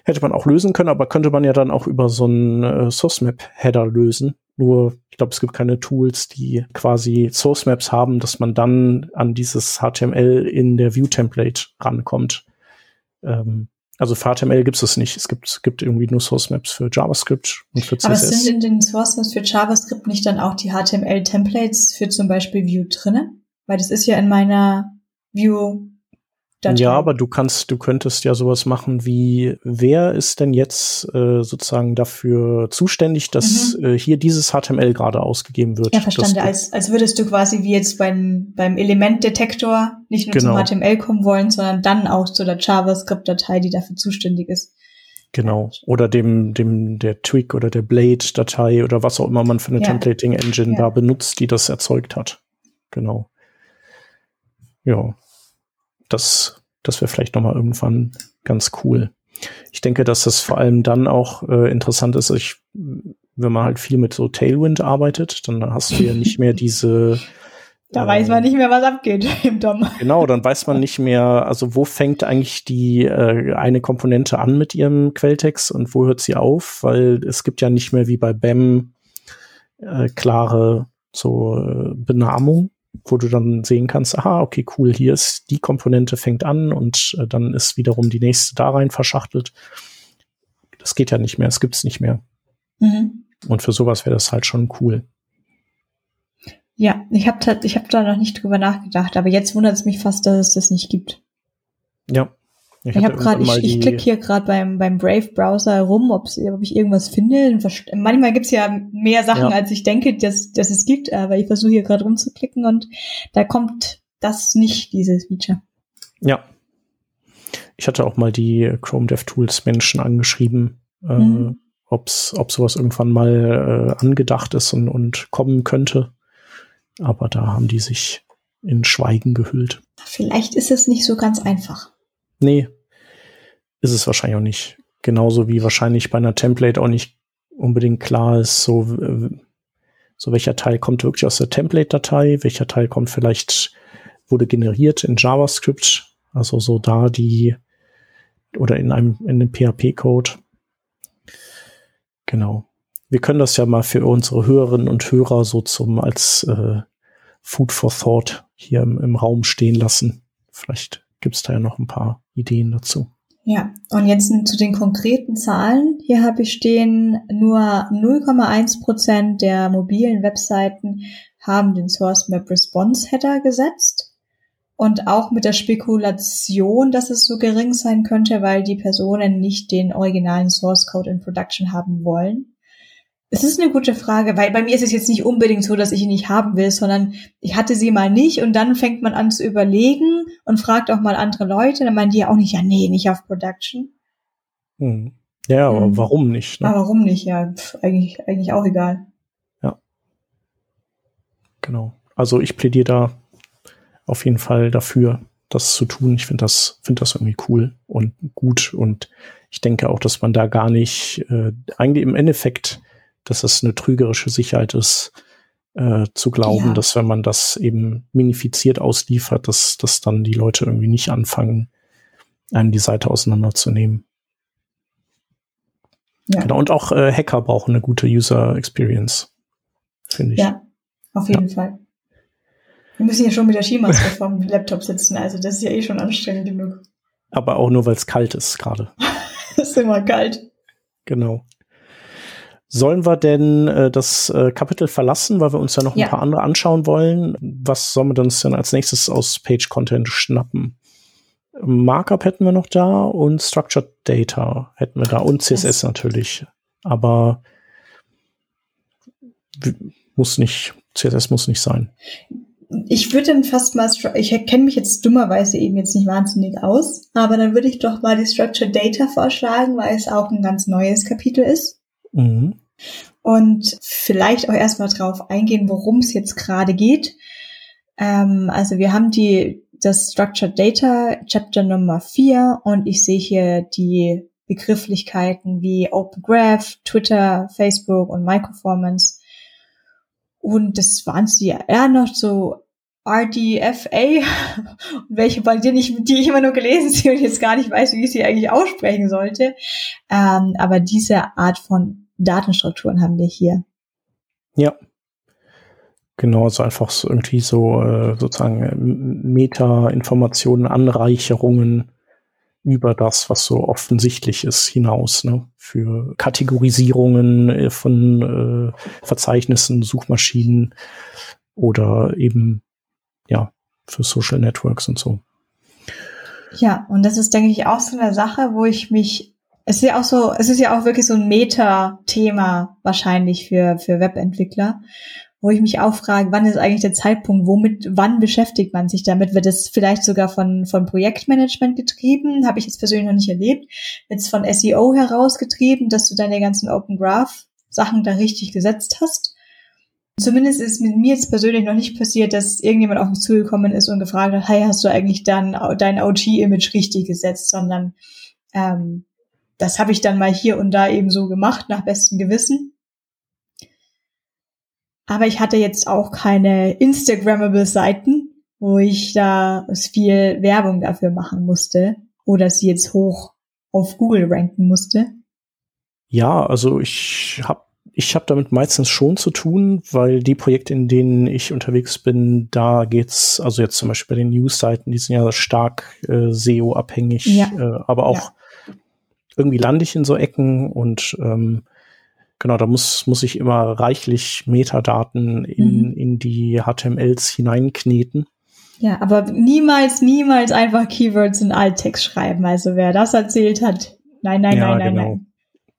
Hätte man auch lösen können, aber könnte man ja dann auch über so einen äh, Source Map Header lösen. Nur, ich glaube, es gibt keine Tools, die quasi Source Maps haben, dass man dann an dieses HTML in der View Template rankommt. Ähm, also für HTML gibt es das nicht. Es gibt, gibt irgendwie nur Source Maps für JavaScript und für CSS. Aber sind in den Source Maps für JavaScript nicht dann auch die HTML-Templates für zum Beispiel View drinnen? Weil das ist ja in meiner View Datei. Ja, aber du kannst, du könntest ja sowas machen wie, wer ist denn jetzt äh, sozusagen dafür zuständig, dass mhm. äh, hier dieses HTML gerade ausgegeben wird? Ja, verstanden. Als, als würdest du quasi wie jetzt beim, beim Elementdetektor nicht nur genau. zum HTML kommen wollen, sondern dann auch zu der JavaScript-Datei, die dafür zuständig ist. Genau. Oder dem, dem, der Twig oder der Blade-Datei oder was auch immer man für eine ja. Templating-Engine ja. da benutzt, die das erzeugt hat. Genau. Ja das, das wäre vielleicht noch mal irgendwann ganz cool. Ich denke, dass das vor allem dann auch äh, interessant ist, ich, wenn man halt viel mit so Tailwind arbeitet, dann hast du ja nicht mehr diese da weiß man nicht mehr, was abgeht im DOM. Genau, dann weiß man nicht mehr, also wo fängt eigentlich die äh, eine Komponente an mit ihrem Quelltext und wo hört sie auf, weil es gibt ja nicht mehr wie bei BAM äh, klare so äh, Benamung wo du dann sehen kannst, aha, okay, cool, hier ist die Komponente fängt an und äh, dann ist wiederum die nächste da rein verschachtelt. Das geht ja nicht mehr, es gibt's nicht mehr. Mhm. Und für sowas wäre das halt schon cool. Ja, ich habe ich hab da noch nicht drüber nachgedacht, aber jetzt wundert es mich fast, dass es das nicht gibt. Ja, ich, ich habe gerade, ich, ich klicke hier gerade beim, beim Brave-Browser rum, ob ich irgendwas finde. Manchmal gibt's ja mehr Sachen, ja. als ich denke, dass, dass es gibt, aber ich versuche hier gerade rumzuklicken und da kommt das nicht, dieses Feature. Ja. Ich hatte auch mal die Chrome DevTools Menschen angeschrieben, äh, mhm. äh, ob's, ob sowas irgendwann mal äh, angedacht ist und, und kommen könnte. Aber da haben die sich in Schweigen gehüllt. Vielleicht ist es nicht so ganz einfach. Nee, ist es wahrscheinlich auch nicht. Genauso wie wahrscheinlich bei einer Template auch nicht unbedingt klar ist, so, so welcher Teil kommt wirklich aus der Template-Datei, welcher Teil kommt vielleicht, wurde generiert in JavaScript, also so da die, oder in einem, in einem PHP-Code. Genau. Wir können das ja mal für unsere Hörerinnen und Hörer so zum, als äh, Food for Thought hier im, im Raum stehen lassen. Vielleicht gibt es da ja noch ein paar Ideen dazu. Ja, und jetzt zu den konkreten Zahlen. Hier habe ich stehen, nur 0,1 Prozent der mobilen Webseiten haben den Source Map Response Header gesetzt. Und auch mit der Spekulation, dass es so gering sein könnte, weil die Personen nicht den originalen Source Code in Production haben wollen. Es ist eine gute Frage, weil bei mir ist es jetzt nicht unbedingt so, dass ich ihn nicht haben will, sondern ich hatte sie mal nicht und dann fängt man an zu überlegen und fragt auch mal andere Leute, dann meinen die ja auch nicht, ja, nee, nicht auf Production. Hm. Ja, aber hm. warum nicht? Ne? Aber warum nicht? Ja, pf, eigentlich, eigentlich auch egal. Ja. Genau. Also ich plädiere da auf jeden Fall dafür, das zu tun. Ich finde das, finde das irgendwie cool und gut und ich denke auch, dass man da gar nicht, äh, eigentlich im Endeffekt dass es eine trügerische Sicherheit ist, äh, zu glauben, ja. dass wenn man das eben minifiziert ausliefert, dass, dass dann die Leute irgendwie nicht anfangen, einem die Seite auseinanderzunehmen. Ja. Genau, und auch äh, Hacker brauchen eine gute User Experience, finde ich. Ja, auf jeden ja. Fall. Wir müssen ja schon mit der Skimaske vom Laptop sitzen, also das ist ja eh schon anstrengend genug. Aber auch nur, weil es kalt ist gerade. es ist immer kalt. Genau. Sollen wir denn äh, das äh, Kapitel verlassen, weil wir uns ja noch Ja. ein paar andere anschauen wollen? Was sollen wir uns denn als nächstes aus Page-Content schnappen? Markup hätten wir noch da und Structured Data hätten wir da und CSS natürlich. Aber muss nicht, CSS muss nicht sein. Ich würde dann fast mal, ich kenne mich jetzt dummerweise eben jetzt nicht wahnsinnig aus, aber dann würde ich doch mal die Structured Data vorschlagen, weil es auch ein ganz neues Kapitel ist. Mhm. und vielleicht auch erstmal drauf eingehen, worum es jetzt gerade geht. Ähm, also wir haben die das Structured Data Chapter Nummer 4 und ich sehe hier die Begrifflichkeiten wie Open Graph, Twitter, Facebook und Microformance. Und das waren sie ja eher noch so RDFA, welche bei denen ich, die ich immer nur gelesen sehe und jetzt gar nicht weiß, wie ich sie eigentlich aussprechen sollte. Ähm, aber diese Art von Datenstrukturen haben wir hier. Ja. Genau, also einfach so irgendwie so äh, sozusagen äh, Meta-Informationen, Anreicherungen über das, was so offensichtlich ist, hinaus, ne? Für Kategorisierungen äh, von äh, Verzeichnissen, Suchmaschinen oder eben, ja, für Social Networks und so. Ja, und das ist, denke ich, auch so eine Sache, wo ich mich, es ist ja auch so, es ist ja auch wirklich so ein Meta-Thema wahrscheinlich für, für Webentwickler, wo ich mich auch frage, wann ist eigentlich der Zeitpunkt, womit, wann beschäftigt man sich damit? Wird es vielleicht sogar von, von Projektmanagement getrieben? Habe ich jetzt persönlich noch nicht erlebt. Wird es von SEO herausgetrieben, dass du deine ganzen Open Graph Sachen da richtig gesetzt hast? Zumindest ist mit mir jetzt persönlich noch nicht passiert, dass irgendjemand auf mich zugekommen ist und gefragt hat, hey, hast du eigentlich dann dein OG-Image richtig gesetzt, sondern ähm, das habe ich dann mal hier und da eben so gemacht, nach bestem Gewissen. Aber ich hatte jetzt auch keine Instagrammable Seiten, wo ich da viel Werbung dafür machen musste oder sie jetzt hoch auf Google ranken musste. Ja, also ich habe ich hab damit meistens schon zu tun, weil die Projekte, in denen ich unterwegs bin, da geht's, also jetzt zum Beispiel bei den News-Seiten, die sind ja stark äh, SEO-abhängig, Ja. äh, aber auch irgendwie lande ich in so Ecken und ähm, genau, da muss, muss ich immer reichlich Metadaten in, Mhm. in die HTMLs hineinkneten. Ja, aber niemals, niemals einfach Keywords in Alttext schreiben. Also wer das erzählt hat, nein, nein, Ja, nein, nein, genau. nein.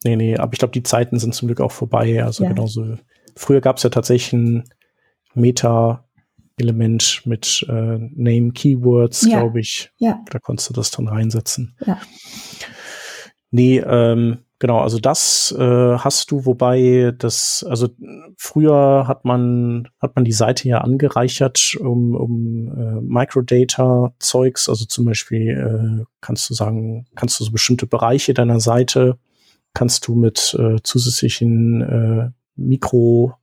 Nee, nee, aber ich glaube, die Zeiten sind zum Glück auch vorbei. Also Ja. genauso. Früher gab es ja tatsächlich ein Meta-Element mit äh, Name-Keywords, Ja. glaube ich. Ja. Da konntest du das dann reinsetzen. Ja. Nee, ähm, genau, also das äh, hast du, wobei das, also früher hat man, hat man die Seite ja angereichert um, um äh, Microdata-Zeugs, also zum Beispiel äh, kannst du sagen, kannst du so bestimmte Bereiche deiner Seite, kannst du mit äh, zusätzlichen äh, Mikro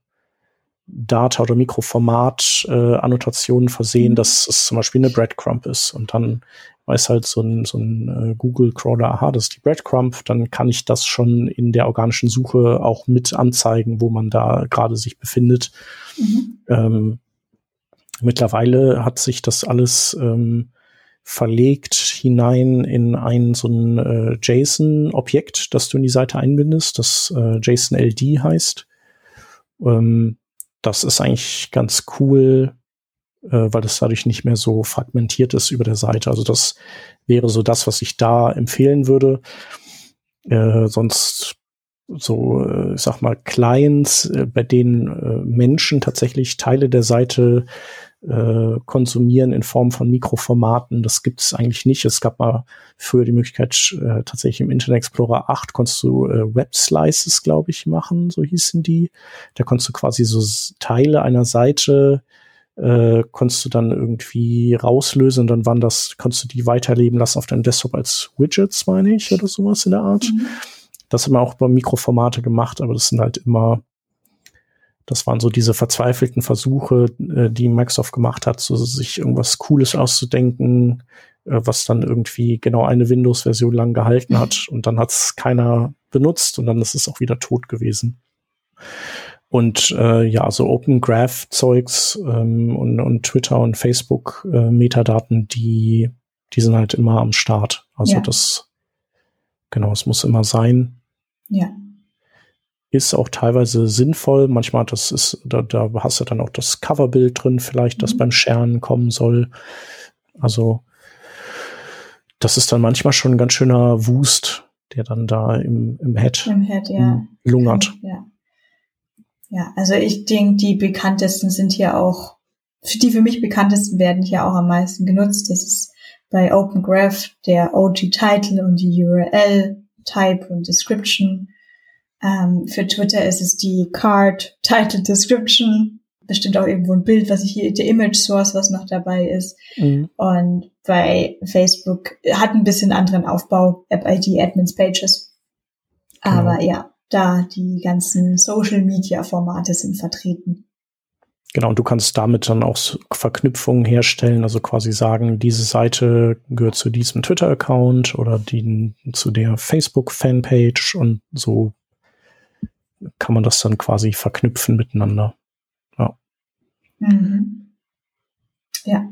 Data oder Mikroformat äh, Annotationen versehen, Mhm. dass es zum Beispiel eine Breadcrumb ist und dann weiß halt so ein, so ein äh, Google Crawler, aha, das ist die Breadcrumb, dann kann ich das schon in der organischen Suche auch mit anzeigen, wo man da gerade sich befindet. Mhm. Ähm, mittlerweile hat sich das alles ähm, verlegt hinein in ein so ein äh, JSON-Objekt, das du in die Seite einbindest, das äh, JSON-LD heißt. Ähm, das ist eigentlich ganz cool, äh, weil das dadurch nicht mehr so fragmentiert ist über der Seite. Also das wäre so das, was ich da empfehlen würde. Äh, sonst so, äh, ich sag mal, Clients, äh, bei denen äh, Menschen tatsächlich Teile der Seite äh, konsumieren in Form von Mikroformaten. Das gibt es eigentlich nicht. Es gab mal früher die Möglichkeit, äh, tatsächlich im Internet Explorer 8 konntest du äh, Web Slices, glaube ich, machen, so hießen die. Da konntest du quasi so Teile einer Seite äh, konntest du dann irgendwie rauslösen und dann waren das, konntest du die weiterleben lassen auf deinem Desktop als Widgets, meine ich, oder sowas in der Art. Mhm. Das haben wir auch über Mikroformate gemacht, aber das sind halt immer, das waren so diese verzweifelten Versuche, äh, die Microsoft gemacht hat, so sich irgendwas Cooles auszudenken, äh, was dann irgendwie genau eine Windows-Version lang gehalten hat und dann hat es keiner benutzt und dann ist es auch wieder tot gewesen. Und äh, ja, so Open Graph Zeugs ähm, und, und Twitter und Facebook äh, Metadaten, die, die sind halt immer am Start. Also Ja. das, genau, es muss immer sein. Ja. Ist auch teilweise sinnvoll. Manchmal das ist, da, da hast du dann auch das Coverbild drin, vielleicht, das mhm. beim Scheren kommen soll. Also das ist dann manchmal schon ein ganz schöner Wust, der dann da im, im Head, Im Head ja. lungert. Ja. ja, also ich denke, die bekanntesten sind hier auch, die für mich bekanntesten werden hier auch am meisten genutzt. Das ist bei Open Graph der OG Title und die URL, Type und Description. Ähm, für Twitter ist es die Card, Title, Description. Bestimmt auch irgendwo ein Bild, was ich hier, der Image Source, was noch dabei ist. Mhm. Und bei Facebook hat ein bisschen anderen Aufbau, App ID, Admins Pages. Aber genau. ja, da die ganzen Social Media Formate sind vertreten. Genau, und du kannst damit dann auch Verknüpfungen herstellen, also quasi sagen, diese Seite gehört zu diesem Twitter-Account oder die, zu der Facebook-Fanpage und so kann man das dann quasi verknüpfen miteinander. Ja. Mhm. Ja.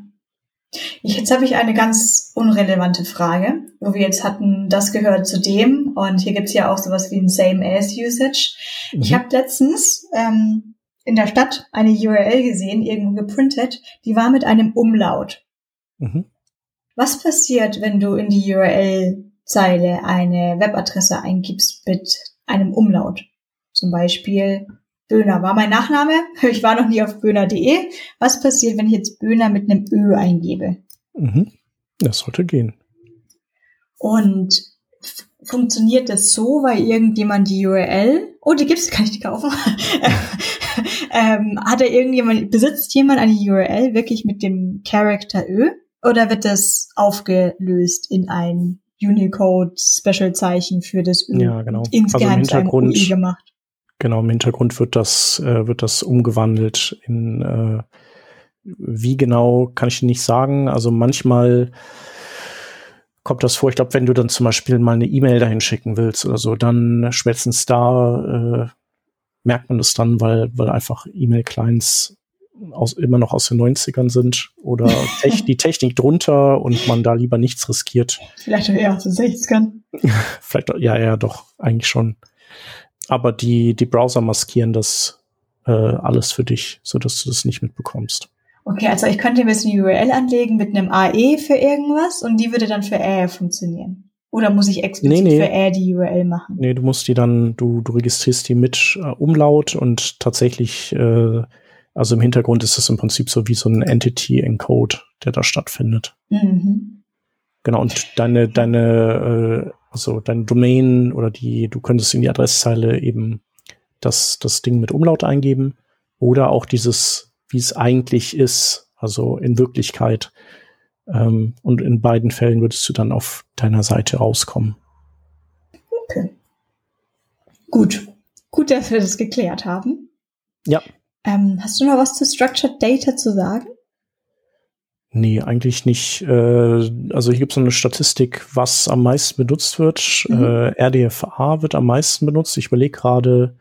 Ich, jetzt habe ich eine ganz unrelevante Frage, wo wir jetzt hatten, das gehört zu dem und hier gibt's ja auch sowas wie ein Same-as-Usage. Mhm. Ich habe letztens ähm, in der Stadt eine URL gesehen, irgendwo geprintet, die war mit einem Umlaut. Mhm. Was passiert, wenn du in die URL-Zeile eine Webadresse eingibst mit einem Umlaut? Zum Beispiel Böhner war mein Nachname. Ich war noch nie auf böhner.de. Was passiert, wenn ich jetzt Böhner mit einem Ö eingebe? Mhm. Das sollte gehen. Und funktioniert das so, weil irgendjemand die URL, oh, die gibt's, kann ich die kaufen? ähm, hat er irgendjemand, besitzt jemand eine URL wirklich mit dem Character Ö? Oder wird das aufgelöst in ein Unicode-Special-Zeichen für das Ö? Ja, genau. Insgeheim also im Hintergrund, gemacht. Genau, im Hintergrund wird das, äh, wird das umgewandelt in, äh, wie genau, kann ich nicht sagen. Also manchmal kommt das vor. Ich glaube, wenn du dann zum Beispiel mal eine E-Mail dahin schicken willst oder so, dann spätestens da äh, merkt man das dann, weil, weil einfach E-Mail-Clients aus, immer noch aus den 90ern sind oder die Technik drunter und man da lieber nichts riskiert. Vielleicht auch eher aus den 60ern. Vielleicht, ja, ja, doch, eigentlich schon aber die, die Browser maskieren das äh, alles für dich, so dass du das nicht mitbekommst. Okay, also ich könnte mir jetzt eine URL anlegen mit einem AE für irgendwas und die würde dann für Ä funktionieren. Oder muss ich explizit nee, nee. für Ä die URL machen? Nee, du musst die dann, du, du registrierst die mit äh, Umlaut und tatsächlich, äh, also im Hintergrund ist es im Prinzip so wie so ein Entity-Encode, der da stattfindet. Mhm. Genau, und deine, deine, äh, also deine Domain oder die, du könntest in die Adresszeile eben das, das Ding mit Umlaut eingeben oder auch dieses, wie es eigentlich ist, also in Wirklichkeit. Ähm, und in beiden Fällen würdest du dann auf deiner Seite rauskommen. Okay. Gut. Gut, dass wir das geklärt haben. Ja. Ähm, hast du noch was zu Structured Data zu sagen? Nee, eigentlich nicht. Äh, also hier gibt es so eine Statistik, was am meisten benutzt wird. Mhm. Äh, RDFA wird am meisten benutzt. Ich überlege gerade,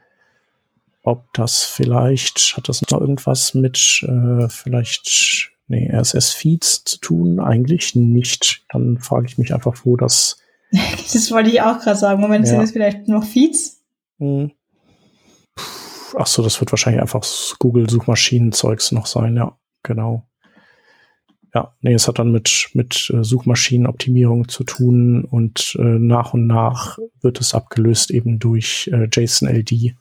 ob das vielleicht, hat das noch irgendwas mit äh, vielleicht nee, RSS-Feeds zu tun? Eigentlich nicht. Dann frage ich mich einfach, wo das. das wollte ich auch gerade sagen. Moment, ja. sind das vielleicht noch Feeds? Hm. Ach so, das wird wahrscheinlich einfach Google-Suchmaschinen-Zeugs noch sein, ja, genau. Ja, nee, es hat dann mit, mit äh, Suchmaschinenoptimierung zu tun und äh, nach und nach wird es abgelöst eben durch äh, JSON-LD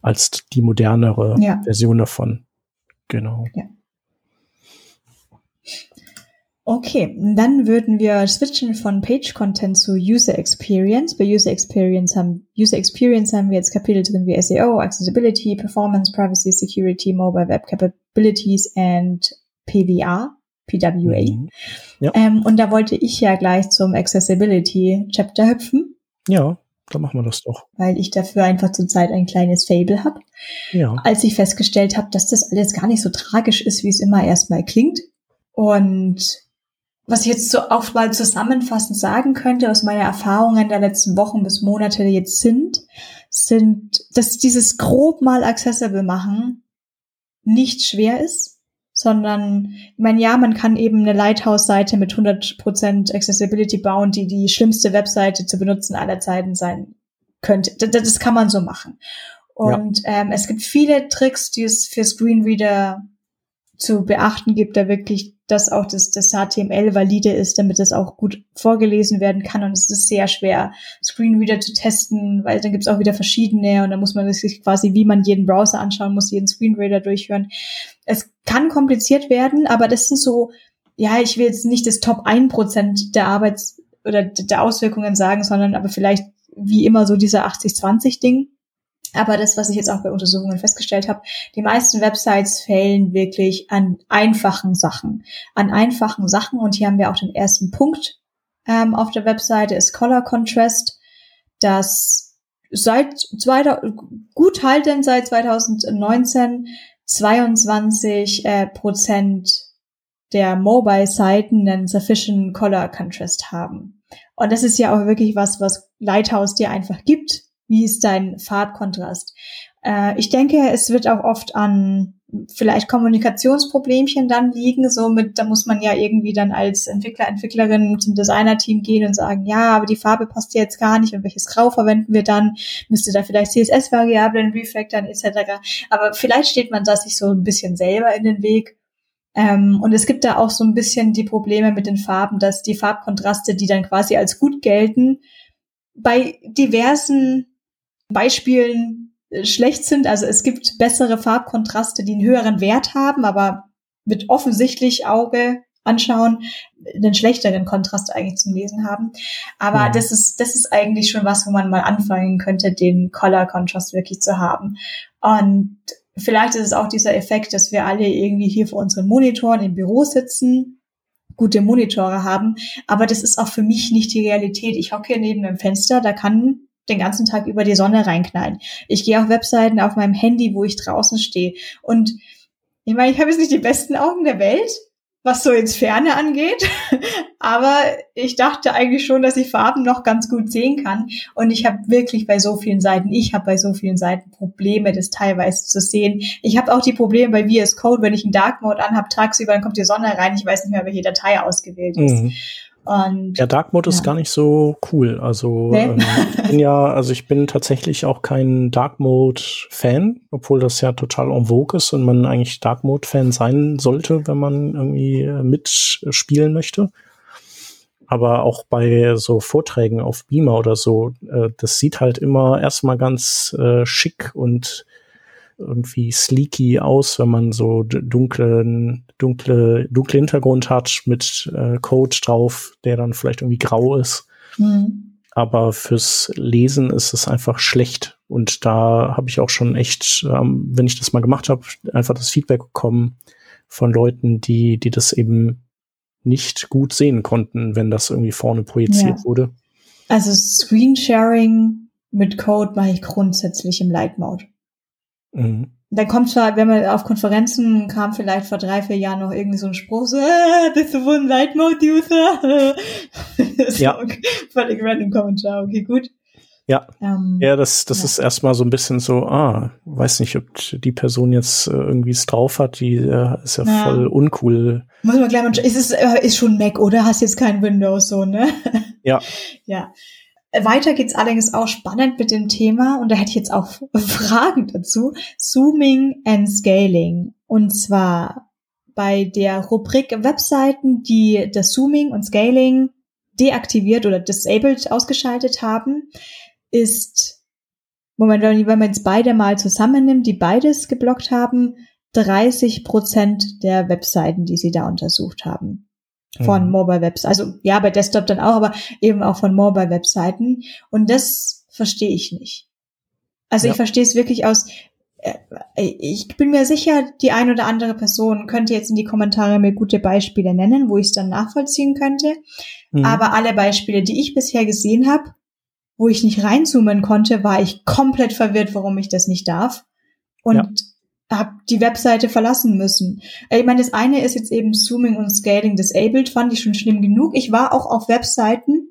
als die modernere ja. Version davon. Genau. Ja. Okay, dann würden wir switchen von Page Content zu User Experience. Bei User Experience haben User Experience haben wir jetzt Kapitel drin wie SEO, Accessibility, Performance, Privacy, Security, Mobile Web Capabilities and PWA, PWA. Mhm. Ja. Ähm, und da wollte ich ja gleich zum Accessibility Chapter hüpfen. Ja, dann machen wir das doch. Weil ich dafür einfach zurzeit ein kleines Fable habe. Ja. Als ich festgestellt habe, dass das alles gar nicht so tragisch ist, wie es immer erstmal klingt. Und was ich jetzt so oft mal zusammenfassend sagen könnte aus meiner Erfahrungen der letzten Wochen bis Monate jetzt sind, sind, dass dieses grob mal accessible machen nicht schwer ist sondern, ich meine, ja, man kann eben eine Lighthouse-Seite mit 100% Accessibility bauen, die die schlimmste Webseite zu benutzen aller Zeiten sein könnte. Das, das kann man so machen. Und ja. ähm, es gibt viele Tricks, die es für Screenreader zu beachten gibt, da wirklich, dass auch das, das HTML valide ist, damit das auch gut vorgelesen werden kann. Und es ist sehr schwer, Screenreader zu testen, weil dann gibt es auch wieder verschiedene und dann muss man sich quasi, wie man jeden Browser anschauen muss, jeden Screenreader durchhören. Es kann kompliziert werden, aber das sind so, ja, ich will jetzt nicht das Top 1% der Arbeits- oder der Auswirkungen sagen, sondern aber vielleicht wie immer so dieser 80-20-Ding aber das, was ich jetzt auch bei Untersuchungen festgestellt habe, die meisten Websites fällen wirklich an einfachen Sachen. An einfachen Sachen. Und hier haben wir auch den ersten Punkt ähm, auf der Webseite, ist Color Contrast, das seit zwei, gut haltend seit 2019 22 äh, Prozent der Mobile-Seiten einen sufficient Color Contrast haben. Und das ist ja auch wirklich was, was Lighthouse dir einfach gibt wie ist dein Farbkontrast? Äh, ich denke, es wird auch oft an vielleicht Kommunikationsproblemchen dann liegen. Somit, da muss man ja irgendwie dann als Entwickler, Entwicklerin zum Designer-Team gehen und sagen, ja, aber die Farbe passt jetzt gar nicht und welches Grau verwenden wir dann? Müsste da vielleicht CSS-Variablen refactoren etc. Aber vielleicht steht man da sich so ein bisschen selber in den Weg. Ähm, und es gibt da auch so ein bisschen die Probleme mit den Farben, dass die Farbkontraste, die dann quasi als gut gelten, bei diversen Beispielen äh, schlecht sind. Also es gibt bessere Farbkontraste, die einen höheren Wert haben, aber mit offensichtlich Auge anschauen, einen schlechteren Kontrast eigentlich zum Lesen haben. Aber ja. das ist, das ist eigentlich schon was, wo man mal anfangen könnte, den Color Contrast wirklich zu haben. Und vielleicht ist es auch dieser Effekt, dass wir alle irgendwie hier vor unseren Monitoren im Büro sitzen, gute Monitore haben. Aber das ist auch für mich nicht die Realität. Ich hocke neben einem Fenster, da kann den ganzen Tag über die Sonne reinknallen. Ich gehe auf Webseiten auf meinem Handy, wo ich draußen stehe. Und ich meine, ich habe jetzt nicht die besten Augen der Welt, was so ins Ferne angeht. Aber ich dachte eigentlich schon, dass ich Farben noch ganz gut sehen kann. Und ich habe wirklich bei so vielen Seiten, ich habe bei so vielen Seiten Probleme, das teilweise zu sehen. Ich habe auch die Probleme bei VS Code, wenn ich einen Dark Mode anhabe, tagsüber, dann kommt die Sonne rein. Ich weiß nicht mehr, welche Datei ausgewählt ist. Mhm. Und, der Dark Mode ja. ist gar nicht so cool. Also nee. ähm, ich bin ja, also ich bin tatsächlich auch kein Dark Mode Fan, obwohl das ja total en vogue ist und man eigentlich Dark Mode Fan sein sollte, wenn man irgendwie äh, mitspielen möchte. Aber auch bei so Vorträgen auf Beamer oder so, äh, das sieht halt immer erstmal ganz äh, schick und irgendwie sleeky aus, wenn man so dunklen, dunkle, dunkle Hintergrund hat mit äh, Code drauf, der dann vielleicht irgendwie grau ist. Mhm. Aber fürs Lesen ist es einfach schlecht. Und da habe ich auch schon echt, ähm, wenn ich das mal gemacht habe, einfach das Feedback bekommen von Leuten, die, die das eben nicht gut sehen konnten, wenn das irgendwie vorne projiziert ja. wurde. Also Screensharing mit Code mache ich grundsätzlich im Light Mode. Mhm. Dann kommt zwar, wenn man auf Konferenzen kam, vielleicht vor drei, vier Jahren noch irgendwie so ein Spruch, so, äh, bist du wohl ein Light Mode User? ja. Okay, völlig random Kommentar, okay, gut. Ja, ähm, ja, das, das ja. ist erstmal so ein bisschen so, ah, weiß nicht, ob die Person jetzt äh, irgendwie es drauf hat, die äh, ist ja, ja, voll uncool. Muss man gleich mal, ist es, äh, ist schon Mac, oder? Hast jetzt kein Windows, so, ne? Ja. ja. Weiter geht's allerdings auch spannend mit dem Thema und da hätte ich jetzt auch Fragen dazu. Zooming and Scaling. Und zwar bei der Rubrik Webseiten, die das Zooming und Scaling deaktiviert oder disabled ausgeschaltet haben, ist, Moment, wenn man jetzt beide mal zusammennimmt, die beides geblockt haben, 30 Prozent der Webseiten, die sie da untersucht haben von mhm. Mobile Websites. Also ja, bei Desktop dann auch, aber eben auch von Mobile Webseiten. Und das verstehe ich nicht. Also ja. ich verstehe es wirklich aus. Äh, ich bin mir sicher, die ein oder andere Person könnte jetzt in die Kommentare mir gute Beispiele nennen, wo ich es dann nachvollziehen könnte. Mhm. Aber alle Beispiele, die ich bisher gesehen habe, wo ich nicht reinzoomen konnte, war ich komplett verwirrt, warum ich das nicht darf. Und ja habe die Webseite verlassen müssen. Ich meine, das eine ist jetzt eben Zooming und Scaling disabled, fand ich schon schlimm genug. Ich war auch auf Webseiten,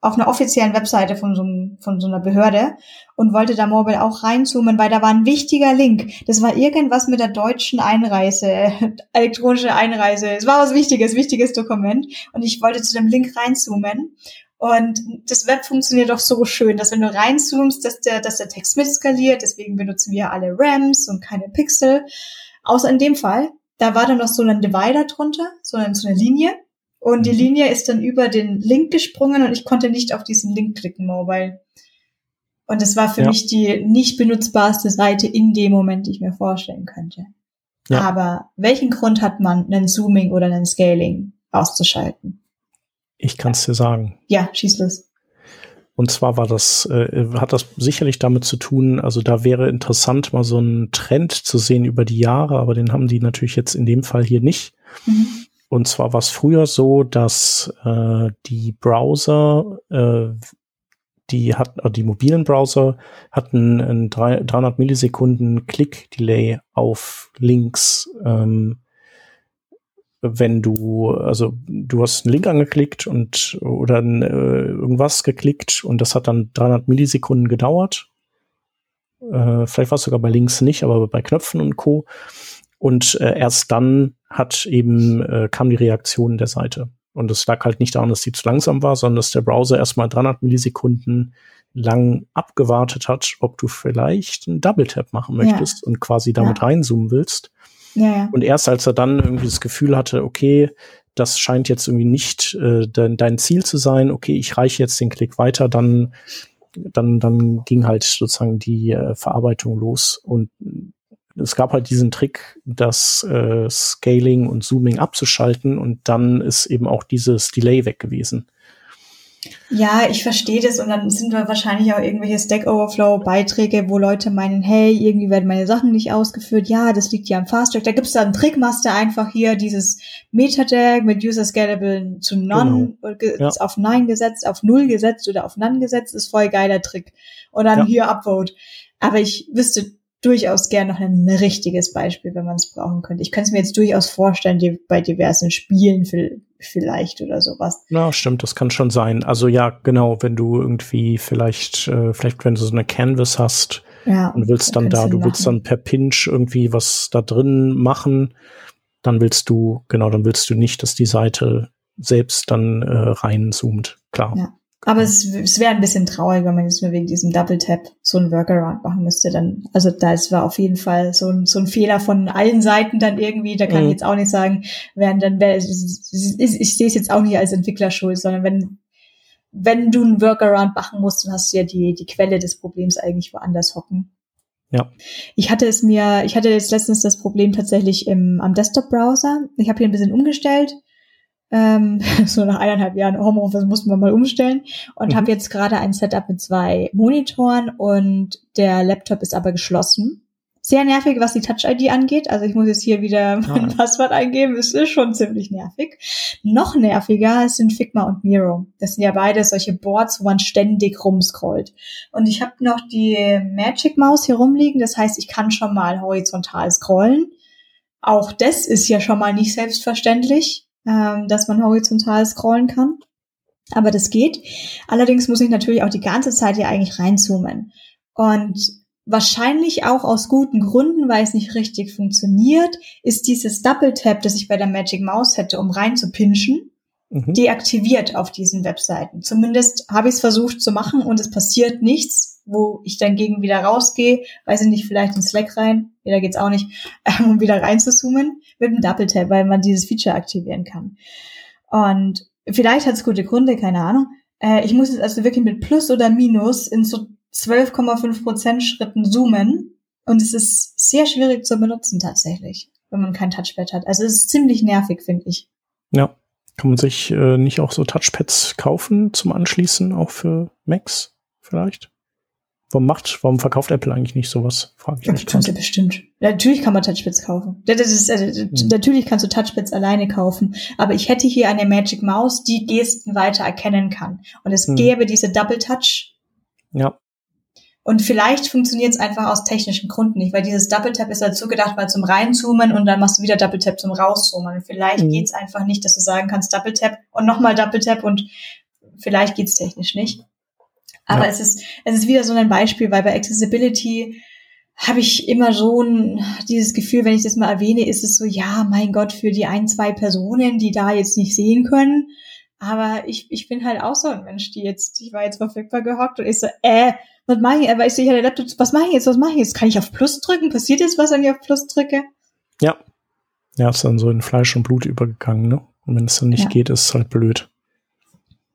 auf einer offiziellen Webseite von so, von so einer Behörde und wollte da Mobile auch reinzoomen, weil da war ein wichtiger Link. Das war irgendwas mit der deutschen Einreise, elektronische Einreise. Es war was Wichtiges, wichtiges Dokument und ich wollte zu dem Link reinzoomen Und das Web funktioniert doch so schön, dass wenn du reinzoomst, dass der, dass der Text mitskaliert. Deswegen benutzen wir alle RAMs und keine Pixel. Außer in dem Fall, da war dann noch so ein Divider drunter, so eine, so eine Linie. Und die mhm. Linie ist dann über den Link gesprungen und ich konnte nicht auf diesen Link klicken, Mobile. Und das war für ja. mich die nicht benutzbarste Seite in dem Moment, die ich mir vorstellen könnte. Ja. Aber welchen Grund hat man, einen Zooming oder einen Scaling auszuschalten? Ich kann es dir sagen. Ja, schieß los. Und zwar war das, äh, hat das sicherlich damit zu tun, also da wäre interessant, mal so einen Trend zu sehen über die Jahre, aber den haben die natürlich jetzt in dem Fall hier nicht. Mhm. Und zwar war es früher so, dass äh, die Browser äh, die hat, äh, die mobilen Browser hatten ein 300 Millisekunden Click-Delay auf Links. Ähm, wenn du, also du hast einen Link angeklickt und oder ein, äh, irgendwas geklickt und das hat dann 300 Millisekunden gedauert. Äh, vielleicht war es sogar bei Links nicht, aber bei Knöpfen und Co. Und äh, erst dann hat eben äh, kam die Reaktion der Seite. Und es lag halt nicht daran, dass die zu langsam war, sondern dass der Browser erstmal 300 Millisekunden lang abgewartet hat, ob du vielleicht einen Double Tap machen möchtest ja. und quasi damit ja. reinzoomen willst. Ja, ja. Und erst als er dann irgendwie das Gefühl hatte, okay, das scheint jetzt irgendwie nicht äh, dein, dein Ziel zu sein, okay, ich reiche jetzt den Klick weiter, dann dann, dann ging halt sozusagen die äh, Verarbeitung los. Und es gab halt diesen Trick, das äh, Scaling und Zooming abzuschalten und dann ist eben auch dieses Delay weg gewesen. Ja, ich verstehe das und dann sind wir wahrscheinlich auch irgendwelche Stack Overflow Beiträge, wo Leute meinen, hey, irgendwie werden meine Sachen nicht ausgeführt. Ja, das liegt ja am Fast Track. Da gibt's da einen Trickmaster einfach hier dieses Meta-Tag mit User Scalable zu None genau. ja. auf Nein gesetzt, auf Null gesetzt oder auf None gesetzt, ist voll geiler Trick. Und dann ja. hier Upvote. Aber ich wüsste durchaus gern noch ein richtiges Beispiel, wenn man es brauchen könnte. Ich könnte es mir jetzt durchaus vorstellen, die, bei diversen Spielen vielleicht oder sowas. Na, stimmt, das kann schon sein. Also ja, genau, wenn du irgendwie vielleicht, äh, vielleicht wenn du so eine Canvas hast ja, und willst dann da, du willst dann per Pinch irgendwie was da drin machen, dann willst du, genau, dann willst du nicht, dass die Seite selbst dann äh, reinzoomt. Klar. Ja. Aber es, es wäre ein bisschen traurig, wenn man jetzt nur wegen diesem Double Tap so ein Workaround machen müsste. Dann, also da ist war auf jeden Fall so ein, so ein Fehler von allen Seiten dann irgendwie. Da kann mhm. ich jetzt auch nicht sagen, wären dann wär, ich, ich, sehe es jetzt auch nicht als Entwickler schuld, sondern wenn wenn du ein Workaround machen musst, dann hast du ja die die Quelle des Problems eigentlich woanders hocken. Ja. Ich hatte es mir, ich hatte jetzt letztens das Problem tatsächlich im, am Desktop-Browser. Ich habe hier ein bisschen umgestellt ähm, so nach eineinhalb Jahren Homeoffice mussten wir mal umstellen und mhm. habe jetzt gerade ein Setup mit zwei Monitoren und der Laptop ist aber geschlossen. Sehr nervig, was die Touch-ID angeht. Also ich muss jetzt hier wieder mein ah. Passwort eingeben. Es ist schon ziemlich nervig. Noch nerviger sind Figma und Miro. Das sind ja beide solche Boards, wo man ständig rumscrollt. Und ich habe noch die Magic Maus hier rumliegen. Das heißt, ich kann schon mal horizontal scrollen. Auch das ist ja schon mal nicht selbstverständlich ähm, dass man horizontal scrollen kann. Aber das geht. Allerdings muss ich natürlich auch die ganze Zeit hier eigentlich reinzoomen. Und wahrscheinlich auch aus guten Gründen, weil es nicht richtig funktioniert, ist dieses Double Tap, das ich bei der Magic Mouse hätte, um reinzupinschen, mhm. deaktiviert auf diesen Webseiten. Zumindest habe ich es versucht zu machen und es passiert nichts, wo ich dann gegen wieder rausgehe, weiß ich nicht, vielleicht in Slack rein, ja, geht's auch nicht, um wieder reinzuzoomen mit dem Double Tap, weil man dieses Feature aktivieren kann. Und vielleicht hat es gute Gründe, keine Ahnung. Äh, ich muss jetzt also wirklich mit Plus oder Minus in so 12,5 Prozent Schritten zoomen. Und es ist sehr schwierig zu benutzen tatsächlich, wenn man kein Touchpad hat. Also es ist ziemlich nervig, finde ich. Ja. Kann man sich äh, nicht auch so Touchpads kaufen zum Anschließen, auch für Macs vielleicht? Warum macht, warum verkauft Apple eigentlich nicht sowas? Frage ich mich. Könnte bestimmt. natürlich kann man Touchpads kaufen. Das ist, also, hm. Natürlich kannst du Touchpads alleine kaufen. Aber ich hätte hier eine Magic Mouse, die Gesten weiter erkennen kann. Und es hm. gäbe diese Double Touch. Ja. Und vielleicht funktioniert es einfach aus technischen Gründen nicht, weil dieses Double Tap ist dazu gedacht, mal zum Reinzoomen und dann machst du wieder Double Tap zum Rauszoomen. Und vielleicht mhm. geht's einfach nicht, dass du sagen kannst Double Tap und nochmal Double Tap und vielleicht geht's technisch nicht. Aber ja. es ist, es ist wieder so ein Beispiel, weil bei Accessibility habe ich immer so ein, dieses Gefühl, wenn ich das mal erwähne, ist es so, ja, mein Gott, für die ein, zwei Personen, die da jetzt nicht sehen können, Aber ich, ich bin halt auch so ein Mensch, die jetzt, ich war jetzt verfügbar gehockt und ich so, äh, was mache ich? Aber ich sehe ja der Laptop, was mache ich jetzt? Was mache ich jetzt? Kann ich auf Plus drücken? Passiert jetzt was, wenn ich auf Plus drücke? Ja. Ja, ist dann so in Fleisch und Blut übergegangen, ne? Und wenn es dann nicht ja. geht, ist es halt blöd.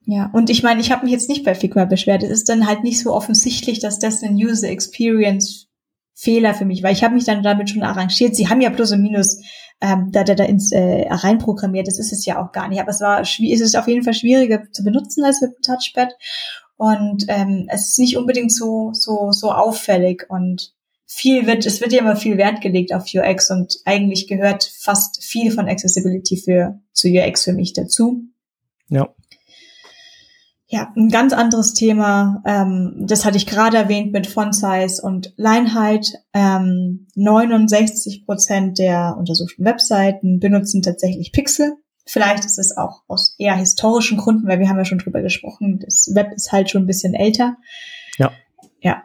Ja, und ich meine, ich habe mich jetzt nicht bei Figma beschwert. Es ist dann halt nicht so offensichtlich, dass das ein User Experience Fehler für mich, weil ich habe mich dann damit schon arrangiert. Sie haben ja Plus und Minus ähm, da, da, da ins äh, reinprogrammiert. Das ist es ja auch gar nicht. Aber es war es ist auf jeden Fall schwieriger zu benutzen als mit Touchpad. Und ähm, es ist nicht unbedingt so so so auffällig und viel wird es wird ja immer viel Wert gelegt auf UX und eigentlich gehört fast viel von Accessibility für zu UX für mich dazu. Ja. Ja, ein ganz anderes Thema, ähm, das hatte ich gerade erwähnt mit Font Size und Leinheit. Ähm, 69 Prozent der untersuchten Webseiten benutzen tatsächlich Pixel. Vielleicht ist es auch aus eher historischen Gründen, weil wir haben ja schon drüber gesprochen, das Web ist halt schon ein bisschen älter. Ja. Ja,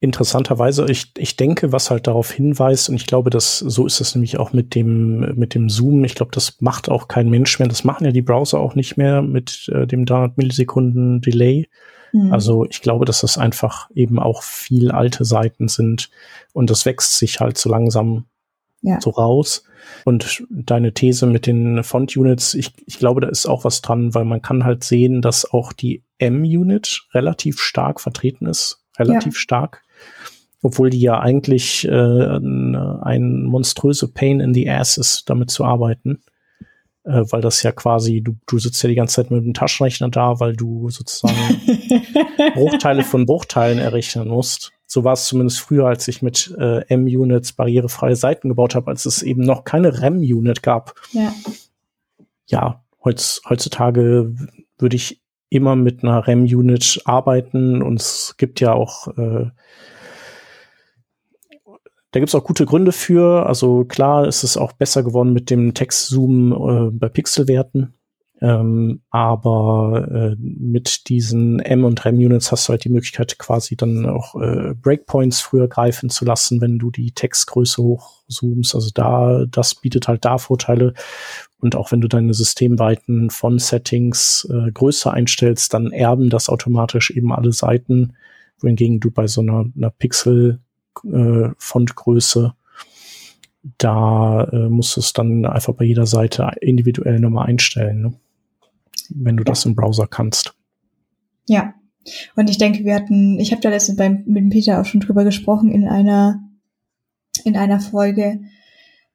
interessanterweise, ich, ich denke, was halt darauf hinweist, und ich glaube, dass so ist es nämlich auch mit dem, mit dem Zoom. Ich glaube, das macht auch kein Mensch mehr. Das machen ja die Browser auch nicht mehr mit äh, dem 300 Millisekunden Delay. Mhm. Also ich glaube, dass das einfach eben auch viel alte Seiten sind und das wächst sich halt so langsam ja. so raus. Und deine These mit den Font-Units, ich, ich glaube, da ist auch was dran, weil man kann halt sehen, dass auch die M-Unit relativ stark vertreten ist, relativ ja. stark obwohl die ja eigentlich äh, ein monströse Pain in the Ass ist, damit zu arbeiten. Äh, weil das ja quasi, du, du sitzt ja die ganze Zeit mit dem Taschenrechner da, weil du sozusagen Bruchteile von Bruchteilen errechnen musst. So war es zumindest früher, als ich mit äh, M-Units barrierefreie Seiten gebaut habe, als es eben noch keine RAM-Unit gab. Ja, ja heutz, heutzutage würde ich immer mit einer RAM-Unit arbeiten und es gibt ja auch äh, da gibt's auch gute Gründe für. Also klar ist es auch besser geworden mit dem Textzoom äh, bei Pixelwerten. Ähm, aber äh, mit diesen M- und RAM-Units hast du halt die Möglichkeit, quasi dann auch äh, Breakpoints früher greifen zu lassen, wenn du die Textgröße hochzoomst. Also da, das bietet halt da Vorteile. Und auch wenn du deine Systemweiten von Settings äh, größer einstellst, dann erben das automatisch eben alle Seiten, wohingegen du bei so einer, einer Pixel äh, Fontgröße. Da äh, musst du es dann einfach bei jeder Seite individuell nochmal einstellen, ne? Wenn du ja. das im Browser kannst. Ja. Und ich denke, wir hatten, ich habe da letztens beim, mit dem Peter auch schon drüber gesprochen in einer, in einer Folge,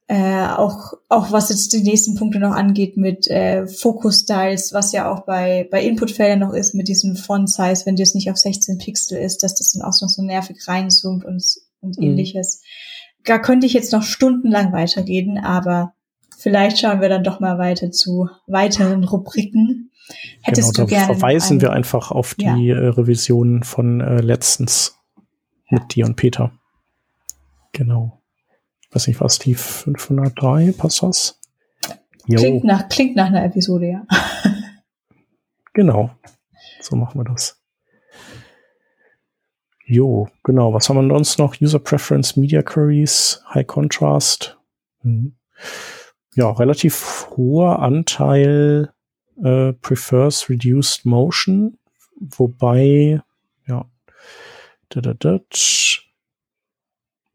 äh, auch, auch was jetzt die nächsten Punkte noch angeht mit äh, Focus-Styles, was ja auch bei, bei Inputfeldern noch ist mit diesem Font-Size, wenn das nicht auf 16 Pixel ist, dass das dann auch noch so nervig reinzoomt und und mhm. ähnliches. Da könnte ich jetzt noch stundenlang weiterreden, aber vielleicht schauen wir dann doch mal weiter zu weiteren Rubriken. Hättest genau, du gerne verweisen wir einfach auf die ja. Äh, Revision von äh, letztens mit ja. dir und Peter. Genau. Ich weiß nicht, was die 503, passt das? Klingt nach, klingt nach einer Episode, ja. genau. So machen wir das. Jo, genau. Was haben wir sonst noch? User Preference, Media Queries, High Contrast. Mhm. Ja, relativ hoher Anteil äh, prefers reduced motion, wobei, ja, da, da, da,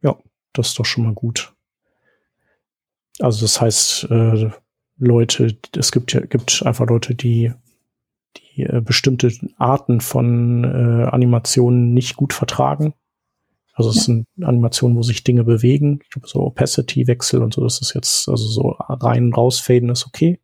ja, das ist doch schon mal gut. Also das heißt, äh, Leute, es gibt ja gibt einfach Leute, die die äh, bestimmte Arten von äh, Animationen nicht gut vertragen. Also es ja. sind Animationen, wo sich Dinge bewegen. Ich glaube, so Opacity-Wechsel und so, das ist jetzt, also so rein rausfaden ist okay.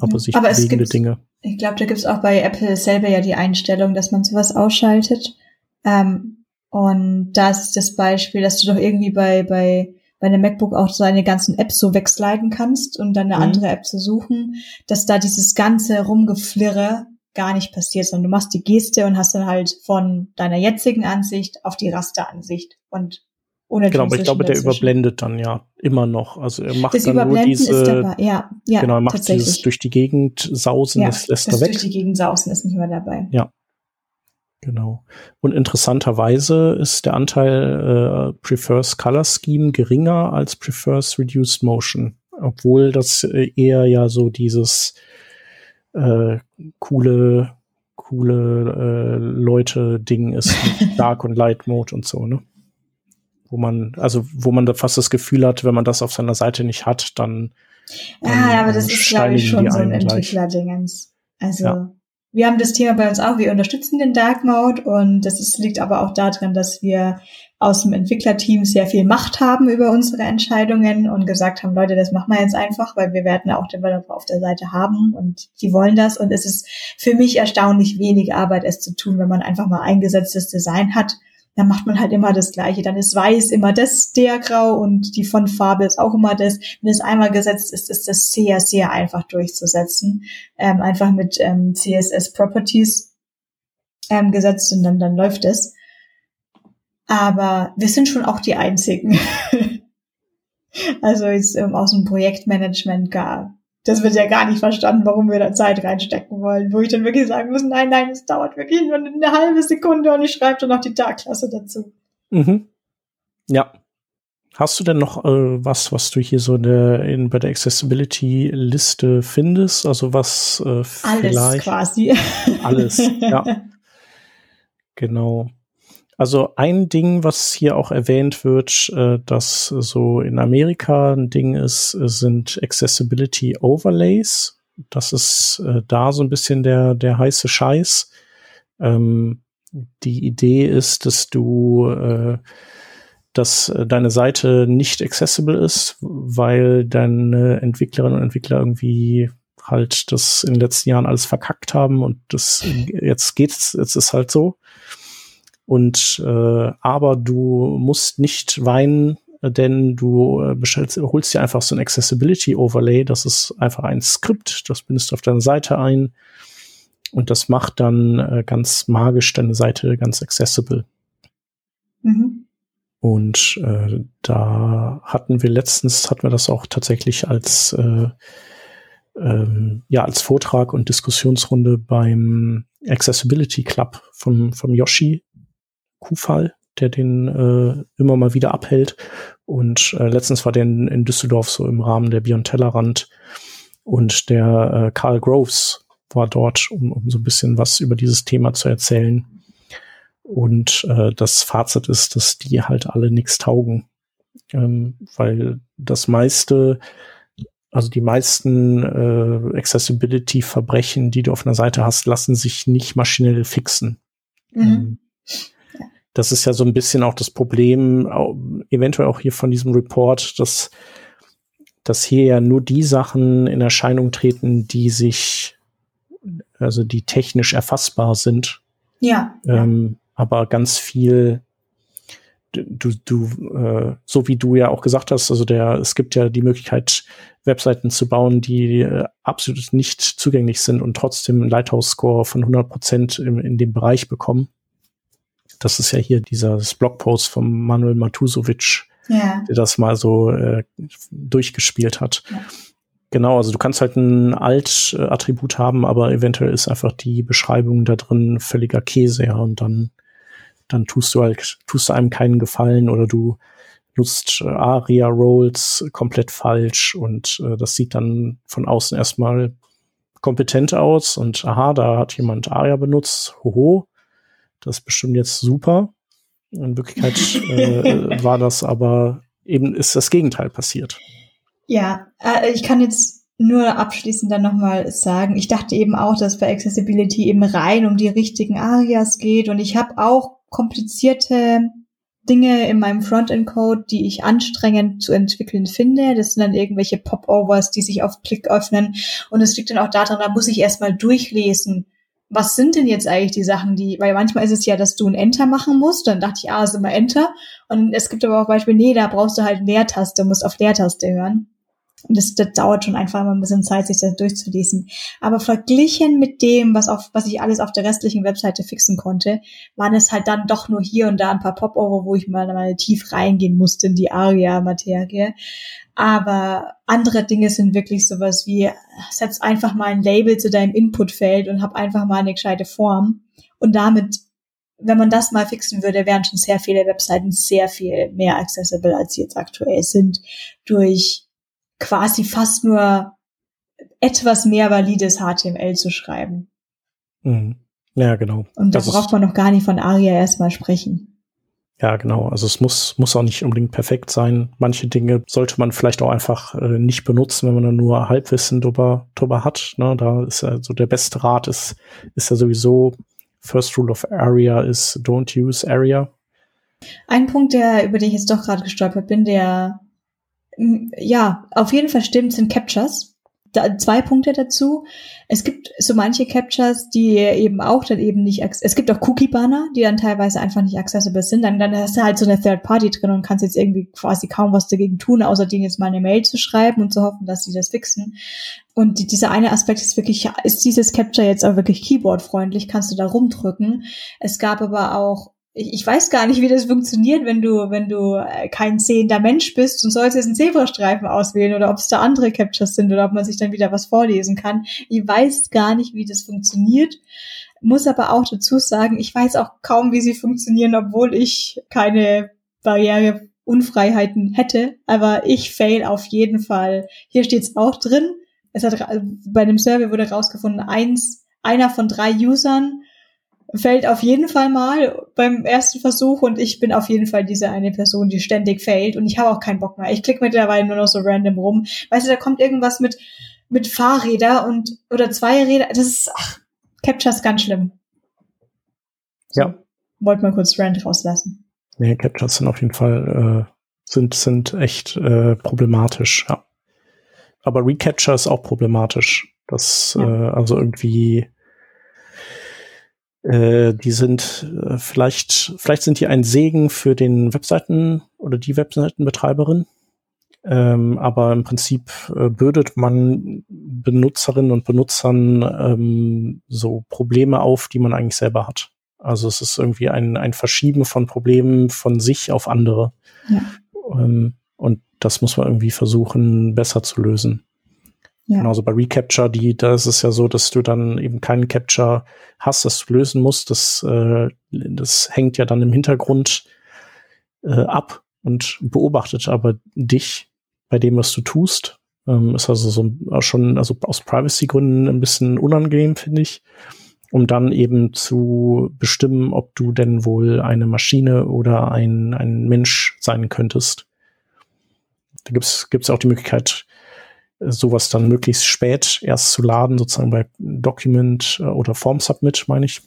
Aber ja. sich Aber bewegende Dinge. Ich glaube, da gibt es auch bei Apple selber ja die Einstellung, dass man sowas ausschaltet. Ähm, und das ist das Beispiel, dass du doch irgendwie bei, bei bei einem MacBook auch seine ganzen Apps so wegsliden kannst und dann eine mhm. andere App zu suchen, dass da dieses ganze Rumgeflirre gar nicht passiert, sondern du machst die Geste und hast dann halt von deiner jetzigen Ansicht auf die Rasteransicht und ohne Genau, aber ich glaube, der überblendet dann ja immer noch. Also er macht das dann nur diese, ja, ja, genau, er macht dieses durch die Gegend sausen, ja, das lässt das er weg. Durch die Gegend sausen ist nicht mehr dabei. Ja, Genau. Und interessanterweise ist der Anteil äh, Prefers Color Scheme geringer als Prefers Reduced Motion. obwohl das äh, eher ja so dieses äh, coole, coole äh, Leute-Ding ist mit Dark und Light Mode und so, ne? Wo man, also wo man da fast das Gefühl hat, wenn man das auf seiner Seite nicht hat, dann. Ja, ah, aber das ist, glaube ich, schon so ein Entwickler-Dingens. Also. Ja wir haben das Thema bei uns auch, wir unterstützen den Dark Mode und das ist, liegt aber auch darin, dass wir aus dem Entwicklerteam sehr viel Macht haben über unsere Entscheidungen und gesagt haben, Leute, das machen wir jetzt einfach, weil wir werden auch Developer auf der Seite haben und die wollen das und es ist für mich erstaunlich wenig Arbeit, es zu tun, wenn man einfach mal eingesetztes Design hat dann macht man halt immer das Gleiche. Dann ist weiß immer das der Grau und die Fontfarbe ist auch immer das. Wenn es einmal gesetzt ist, ist das sehr, sehr einfach durchzusetzen. Ähm, einfach mit ähm, CSS Properties ähm, gesetzt und dann, dann läuft es. Aber wir sind schon auch die Einzigen. also jetzt ähm, aus dem Projektmanagement gar das wird ja gar nicht verstanden, warum wir da Zeit reinstecken wollen, wo ich dann wirklich sagen muss, nein, nein, es dauert wirklich nur eine halbe Sekunde und ich schreibe dann noch die Tagklasse dazu. Mhm. Ja. Hast du denn noch äh, was, was du hier so in der, in, bei der Accessibility-Liste findest? Also was äh, Alles quasi. Alles, ja. Genau. Also ein Ding, was hier auch erwähnt wird, äh, dass so in Amerika ein Ding ist, sind Accessibility Overlays. Das ist äh, da so ein bisschen der, der heiße Scheiß. Ähm, die Idee ist, dass du, äh, dass deine Seite nicht accessible ist, weil deine Entwicklerinnen und Entwickler irgendwie halt das in den letzten Jahren alles verkackt haben und das jetzt geht's, jetzt ist halt so. Und äh, aber du musst nicht weinen, denn du äh, bestellst, holst dir einfach so ein Accessibility Overlay. Das ist einfach ein Skript, das bindest du auf deine Seite ein und das macht dann äh, ganz magisch deine Seite ganz accessible. Mhm. Und äh, da hatten wir letztens, hatten wir das auch tatsächlich als äh, ähm, ja als Vortrag und Diskussionsrunde beim Accessibility Club vom, vom Yoshi Kufall, der den äh, immer mal wieder abhält. Und äh, letztens war der in, in Düsseldorf so im Rahmen der Beyond Tellerrand. Und der äh, Carl Groves war dort, um, um so ein bisschen was über dieses Thema zu erzählen. Und äh, das Fazit ist, dass die halt alle nichts taugen. Ähm, weil das meiste, also die meisten äh, Accessibility-Verbrechen, die du auf einer Seite hast, lassen sich nicht maschinell fixen. Mhm. Ähm, das ist ja so ein bisschen auch das Problem, eventuell auch hier von diesem Report, dass, dass hier ja nur die Sachen in Erscheinung treten, die sich, also die technisch erfassbar sind. Ja. Ähm, aber ganz viel, du, du, äh, so wie du ja auch gesagt hast, also der, es gibt ja die Möglichkeit, Webseiten zu bauen, die äh, absolut nicht zugänglich sind und trotzdem einen Lighthouse-Score von 100 Prozent in, in dem Bereich bekommen. Das ist ja hier dieser Blogpost von Manuel Matusovic, ja. der das mal so äh, durchgespielt hat. Ja. Genau, also du kannst halt ein Alt-Attribut haben, aber eventuell ist einfach die Beschreibung da drin völliger Käse, ja, und dann, dann tust du halt, tust du einem keinen Gefallen oder du nutzt äh, ARIA-Rolls komplett falsch und äh, das sieht dann von außen erstmal kompetent aus und aha, da hat jemand ARIA benutzt, hoho, das ist bestimmt jetzt super. In Wirklichkeit äh, war das aber eben ist das Gegenteil passiert. Ja, äh, ich kann jetzt nur abschließend dann nochmal sagen, ich dachte eben auch, dass bei Accessibility eben rein um die richtigen Arias geht und ich habe auch komplizierte Dinge in meinem Frontend-Code, die ich anstrengend zu entwickeln finde. Das sind dann irgendwelche Popovers, die sich auf Klick öffnen. Und es liegt dann auch daran, da muss ich erstmal durchlesen, was sind denn jetzt eigentlich die Sachen, die, weil manchmal ist es ja, dass du ein Enter machen musst, dann dachte ich, ah, ist immer Enter. Und es gibt aber auch Beispiele, nee, da brauchst du halt Leertaste, musst auf Leertaste hören. Und das, das dauert schon einfach mal ein bisschen Zeit, sich das durchzulesen. Aber verglichen mit dem, was auf, was ich alles auf der restlichen Webseite fixen konnte, waren es halt dann doch nur hier und da ein paar Popover, wo ich mal, mal tief reingehen musste in die Aria-Materie. Aber andere Dinge sind wirklich sowas wie, setz einfach mal ein Label zu deinem Inputfeld und hab einfach mal eine gescheite Form. Und damit, wenn man das mal fixen würde, wären schon sehr viele Webseiten sehr viel mehr accessible, als sie jetzt aktuell sind, durch quasi fast nur etwas mehr valides HTML zu schreiben. Mhm. Ja, genau. Und da Das braucht man noch gar nicht von ARIA erstmal sprechen. Ja, genau. Also es muss, muss auch nicht unbedingt perfekt sein. Manche Dinge sollte man vielleicht auch einfach äh, nicht benutzen, wenn man da nur Halbwissen drüber, drüber hat. Ne? Da ist ja so der beste Rat ist, ist ja sowieso First Rule of Area ist don't use Area. Ein Punkt, der, über den ich jetzt doch gerade gestolpert bin, der ja, auf jeden Fall stimmt, sind Captures. Da, zwei Punkte dazu. Es gibt so manche Captures, die eben auch dann eben nicht, es gibt auch Cookie-Banner, die dann teilweise einfach nicht accessible sind. Dann, dann hast du halt so eine Third Party drin und kannst jetzt irgendwie quasi kaum was dagegen tun, außer denen jetzt mal eine Mail zu schreiben und zu hoffen, dass sie das fixen. Und die, dieser eine Aspekt ist wirklich, ist dieses Capture jetzt auch wirklich keyboardfreundlich? Kannst du da rumdrücken? Es gab aber auch ich, ich weiß gar nicht, wie das funktioniert, wenn du, wenn du äh, kein sehender Mensch bist und sollst jetzt einen Zebrastreifen auswählen oder ob es da andere Captures sind oder ob man sich dann wieder was vorlesen kann. Ich weiß gar nicht, wie das funktioniert. Muss aber auch dazu sagen, ich weiß auch kaum, wie sie funktionieren, obwohl ich keine Barriereunfreiheiten hätte. Aber ich fail auf jeden Fall. Hier steht's auch drin. Es hat bei dem Survey wurde rausgefunden, eins, einer von drei Usern fällt auf jeden Fall mal beim ersten Versuch und ich bin auf jeden Fall diese eine Person, die ständig fällt und ich habe auch keinen Bock mehr. Ich klicke mittlerweile nur noch so random rum. Weißt du, da kommt irgendwas mit mit Fahrräder und oder zwei Räder. Das ist ach, Captures ganz schlimm. Ja. Wollte mal kurz Rand rauslassen. Nee, Captures sind auf jeden Fall äh, sind, sind echt äh, problematisch, ja. Aber Recapture ist auch problematisch. Das, Ja. äh, also irgendwie, äh, die sind äh, vielleicht, vielleicht sind die ein Segen für den Webseiten oder die Webseitenbetreiberin. Ähm, aber im Prinzip äh, bürdet man Benutzerinnen und Benutzern ähm, so Probleme auf, die man eigentlich selber hat. Also es ist irgendwie ein, ein Verschieben von Problemen von sich auf andere. Ja. Ähm, und das muss man irgendwie versuchen, besser zu lösen. Ja. Genauso bei Recapture, die, da ist es ja so, dass du dann eben keinen Capture hast, das du lösen musst. Das, äh, das hängt ja dann im Hintergrund äh, ab und beobachtet aber dich bei dem, was du tust. Ähm, ist also so schon, also aus Privacy-Gründen ein bisschen unangenehm, finde ich, um dann eben zu bestimmen, ob du denn wohl eine Maschine oder ein, ein Mensch sein könntest. Da gibt's gibt's auch die Möglichkeit, sowas dann möglichst spät erst zu laden, sozusagen bei Document äh, oder Form Submit, meine ich.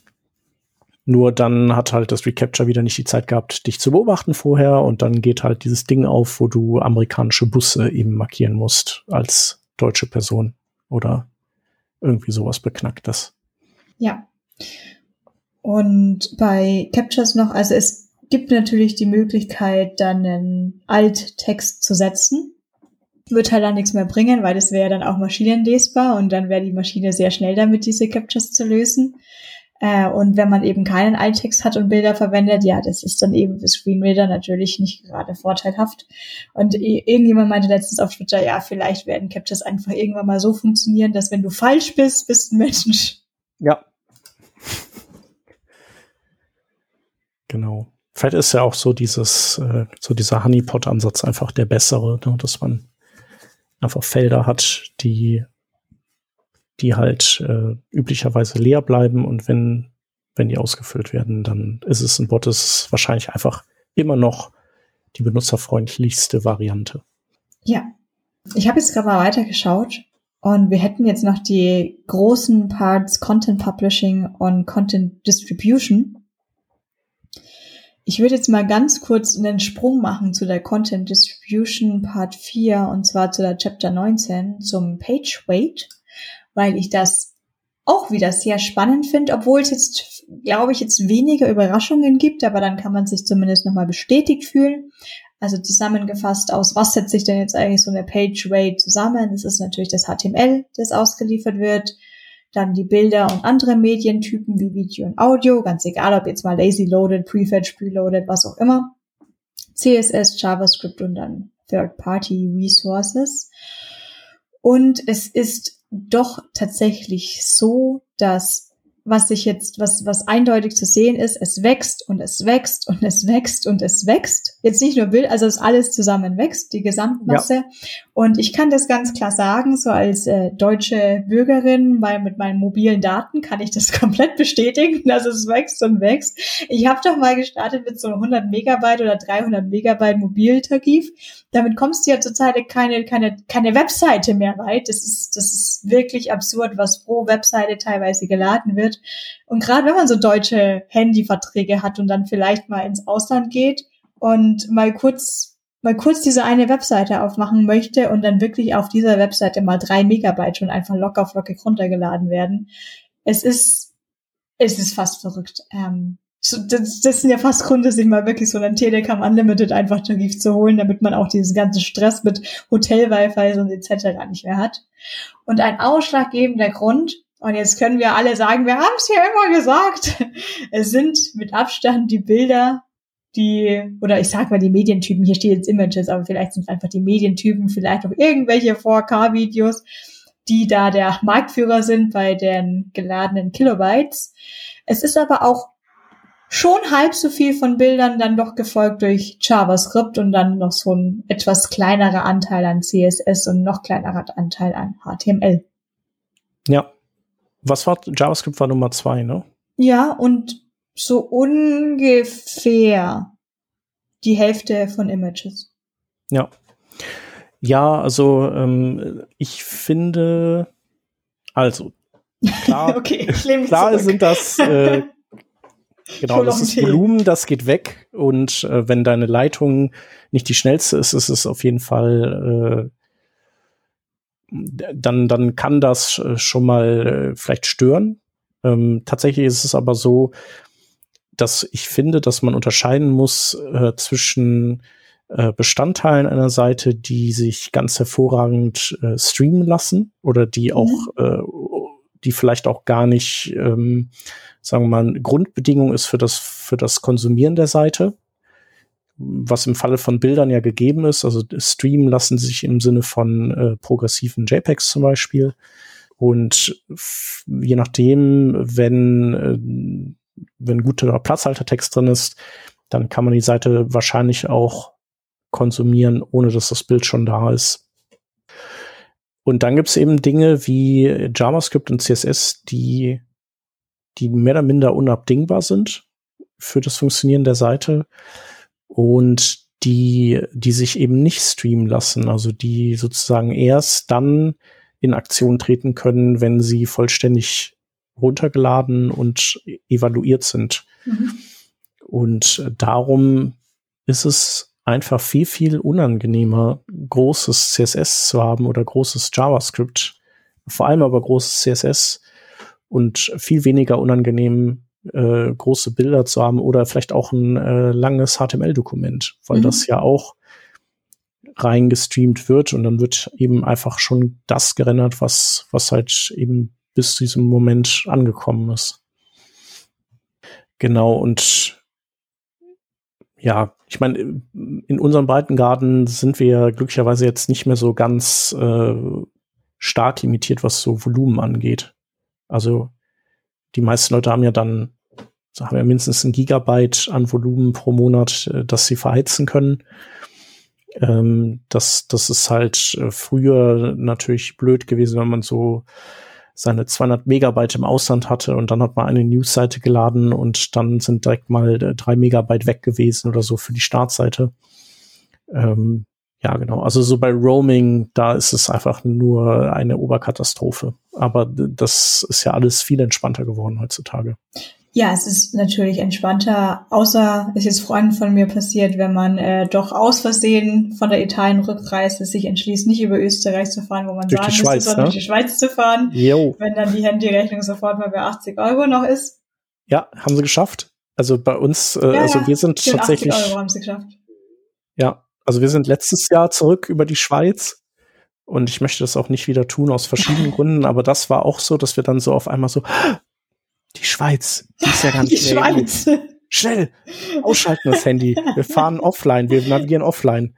Nur dann hat halt das Recapture wieder nicht die Zeit gehabt, dich zu beobachten vorher und dann geht halt dieses Ding auf, wo du amerikanische Busse eben markieren musst als deutsche Person oder irgendwie sowas Beknacktes. Ja. Und bei Captures noch, also es gibt natürlich die Möglichkeit, dann einen Alttext zu setzen. Wird halt dann nichts mehr bringen, weil das wäre dann auch maschinenlesbar und dann wäre die Maschine sehr schnell damit, diese Captures zu lösen. Äh, und wenn man eben keinen Alttext hat und Bilder verwendet, ja, das ist dann eben für Screenreader natürlich nicht gerade vorteilhaft. Und irgendjemand meinte letztens auf Twitter, ja, vielleicht werden Captures einfach irgendwann mal so funktionieren, dass wenn du falsch bist, bist ein Mensch. Ja. Genau. Vielleicht ist ja auch so dieses, äh, so dieser Honeypot-Ansatz einfach der bessere, ne? dass man einfach Felder hat, die, die halt äh, üblicherweise leer bleiben und wenn, wenn die ausgefüllt werden, dann ist es ein Bot, ist wahrscheinlich einfach immer noch die benutzerfreundlichste Variante. Ja. Ich habe jetzt gerade mal weitergeschaut und wir hätten jetzt noch die großen Parts Content Publishing und Content Distribution. Ich würde jetzt mal ganz kurz einen Sprung machen zu der Content Distribution Part 4 und zwar zu der Chapter 19 zum Page Weight, weil ich das auch wieder sehr spannend finde, obwohl es jetzt, glaube ich, jetzt weniger Überraschungen gibt, aber dann kann man sich zumindest nochmal bestätigt fühlen. Also zusammengefasst aus, was setzt sich denn jetzt eigentlich so eine Page Weight zusammen? Das ist natürlich das HTML, das ausgeliefert wird, dann die Bilder und andere Medientypen wie Video und Audio, ganz egal, ob jetzt mal lazy loaded, prefetch, preloaded, was auch immer. CSS, JavaScript und dann Third-Party Resources. Und es ist doch tatsächlich so, dass was sich jetzt, was, was eindeutig zu sehen ist, es wächst und es wächst und es wächst und es wächst. Jetzt nicht nur Bild, also es alles zusammen wächst, die Gesamtmasse. Ja. Und ich kann das ganz klar sagen, so als äh, deutsche Bürgerin, weil mit meinen mobilen Daten kann ich das komplett bestätigen, dass es wächst und wächst. Ich habe doch mal gestartet mit so 100 Megabyte oder 300 Megabyte Mobiltarif. Damit kommst du ja zurzeit keine, keine, keine Webseite mehr weit. Das ist, das ist wirklich absurd, was pro Webseite teilweise geladen wird. Und gerade wenn man so deutsche Handyverträge hat und dann vielleicht mal ins Ausland geht und mal kurz mal kurz diese eine Webseite aufmachen möchte und dann wirklich auf dieser Webseite mal drei Megabyte schon einfach locker flockig runtergeladen werden. Es ist, es ist fast verrückt. Ähm, das, das sind ja fast Gründe, sich mal wirklich so einen Telekom Unlimited einfach Tarif zu holen, damit man auch diesen ganzen Stress mit Hotel-Wi-Fi und etc. nicht mehr hat. Und ein ausschlaggebender Grund, und jetzt können wir alle sagen, wir haben es ja immer gesagt. Es sind mit Abstand die Bilder, die, oder ich sag mal die Medientypen, hier steht jetzt Images, aber vielleicht sind es einfach die Medientypen, vielleicht auch irgendwelche 4K-Videos, die da der Marktführer sind bei den geladenen Kilobytes. Es ist aber auch schon halb so viel von Bildern dann doch gefolgt durch JavaScript und dann noch so ein etwas kleinerer Anteil an CSS und noch kleinerer Anteil an HTML. Ja, was war JavaScript war Nummer zwei, ne? Ja, und so ungefähr die Hälfte von Images. Ja. Ja, also ähm, ich finde, also klar, okay, klar sind das äh, genau das ist Volumen, das geht weg und äh, wenn deine Leitung nicht die schnellste ist, ist es auf jeden Fall äh, dann, dann kann das äh, schon mal äh, vielleicht stören. Ähm, tatsächlich ist es aber so, dass ich finde, dass man unterscheiden muss äh, zwischen äh, Bestandteilen einer Seite, die sich ganz hervorragend äh, streamen lassen oder die mhm. auch, äh, die vielleicht auch gar nicht, ähm, sagen wir mal, Grundbedingung ist für das, für das Konsumieren der Seite was im Falle von Bildern ja gegeben ist. Also streamen lassen sich im Sinne von äh, progressiven JPEGs zum Beispiel. Und je nachdem, wenn, äh, wenn guter Platzhaltertext drin ist, dann kann man die Seite wahrscheinlich auch konsumieren, ohne dass das Bild schon da ist. Und dann gibt es eben Dinge wie JavaScript und CSS, die, die mehr oder minder unabdingbar sind für das Funktionieren der Seite und die, die sich eben nicht streamen lassen, also die sozusagen erst dann in Aktion treten können, wenn sie vollständig runtergeladen und evaluiert sind. Mhm. Und darum ist es einfach viel, viel unangenehmer, großes CSS zu haben oder großes JavaScript, vor allem aber großes CSS und viel weniger unangenehm, äh, große Bilder zu haben oder vielleicht auch ein äh, langes HTML-Dokument, weil mhm. das ja auch reingestreamt wird und dann wird eben einfach schon das gerendert, was, was halt eben bis zu diesem Moment angekommen ist. Genau, und ja, ich meine, in unserem Breitengarten sind wir glücklicherweise jetzt nicht mehr so ganz äh, stark limitiert, was so Volumen angeht. Also die meisten Leute haben ja dann, haben ja mindestens ein Gigabyte an Volumen pro Monat, äh, das sie verheizen können. Ähm, das, das ist halt äh, früher natürlich blöd gewesen, wenn man so seine 200 Megabyte im Ausland hatte und dann hat man eine Newsseite geladen und dann sind direkt mal äh, drei Megabyte weg gewesen oder so für die Startseite. Ähm, ja, genau. Also so bei Roaming, da ist es einfach nur eine Oberkatastrophe. Aber das ist ja alles viel entspannter geworden heutzutage. Ja, es ist natürlich entspannter, außer es ist Freunden von mir passiert, wenn man äh, doch aus Versehen von der Italien-Rückreise sich entschließt, nicht über Österreich zu fahren, wo man durch sagen müsste, sondern ne? durch die Schweiz zu fahren, jo. wenn dann die Handyrechnung sofort mal bei 80 Euro noch ist. Ja, haben sie geschafft. Also bei uns, äh, ja, also wir sind tatsächlich. 80 Euro haben sie geschafft. Ja, also wir sind letztes Jahr zurück über die Schweiz und ich möchte das auch nicht wieder tun aus verschiedenen Gründen, aber das war auch so, dass wir dann so auf einmal so, die Schweiz, die ist ja ganz Die Schweiz. Schnell, ausschalten das Handy. Wir fahren offline, wir navigieren offline.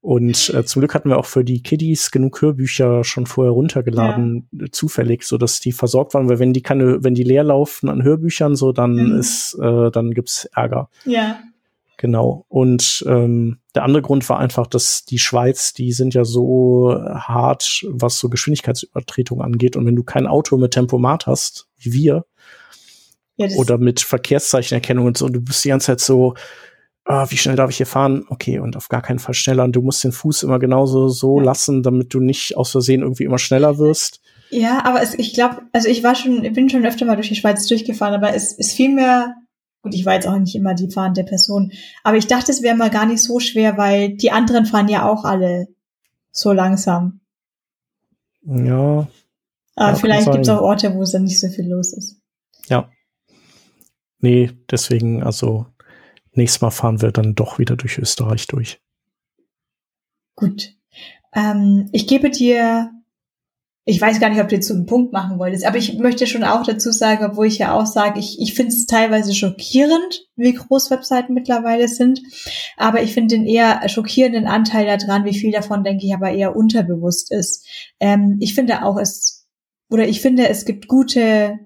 Und äh, zum Glück hatten wir auch für die Kiddies genug Hörbücher schon vorher runtergeladen, ja. zufällig, so dass die versorgt waren, weil wenn die keine, wenn die leer laufen an Hörbüchern, so dann mhm. ist, äh, dann gibt's Ärger. Ja. Genau. Und ähm, der andere Grund war einfach, dass die Schweiz, die sind ja so hart, was so Geschwindigkeitsübertretung angeht. Und wenn du kein Auto mit Tempomat hast, wie wir, ja, oder mit Verkehrszeichenerkennung und so, und du bist die ganze Zeit so, ah, wie schnell darf ich hier fahren? Okay, und auf gar keinen Fall schneller. Und du musst den Fuß immer genauso so ja. lassen, damit du nicht aus Versehen irgendwie immer schneller wirst. Ja, aber es, ich glaube, also ich war schon, ich bin schon öfter mal durch die Schweiz durchgefahren, aber es, es fiel mir, gut, ich war jetzt auch nicht immer die fahrende Person, aber ich dachte, es wäre mal gar nicht so schwer, weil die anderen fahren ja auch alle so langsam. Ja. Aber ja, vielleicht gibt es auch Orte, wo es dann nicht so viel los ist. Ja. Nee, deswegen, also nächstes Mal fahren wir dann doch wieder durch Österreich durch. Gut. Ähm, ich gebe dir, ich weiß gar nicht, ob du jetzt so einen Punkt machen wolltest, aber ich möchte schon auch dazu sagen, obwohl ich ja auch sage, ich, ich finde es teilweise schockierend, wie groß Webseiten mittlerweile sind. Aber ich finde den eher schockierenden Anteil daran, wie viel davon, denke ich, aber eher unterbewusst ist. Ähm, ich finde auch, es, oder ich finde, es gibt gute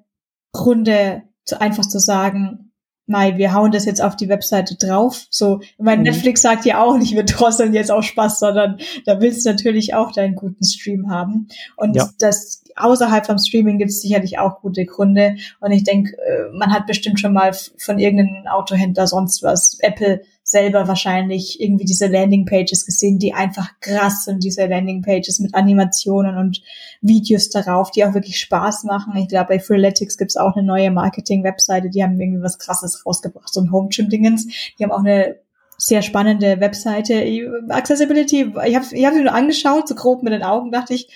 Gründe, zu, einfach zu sagen, Mai, wir hauen das jetzt auf die Webseite drauf. So, mein mhm. Netflix sagt ja auch nicht, wir drosseln jetzt auch Spaß, sondern da willst du natürlich auch deinen guten Stream haben. Und ja. das außerhalb vom Streaming gibt es sicherlich auch gute Gründe. Und ich denke, äh, man hat bestimmt schon mal von irgendeinem Autohändler sonst was, Apple selber wahrscheinlich irgendwie diese Landingpages gesehen, die einfach krass sind, diese Landingpages mit Animationen und Videos darauf, die auch wirklich Spaß machen. Ich glaube, bei Freeletics gibt's auch eine neue Marketing-Webseite, die haben irgendwie was krasses rausgebracht, so ein Home-Gym-Dingens. Die haben auch eine sehr spannende Webseite. Accessibility, ich habe ich hab sie nur angeschaut, so grob mit den Augen, dachte ich,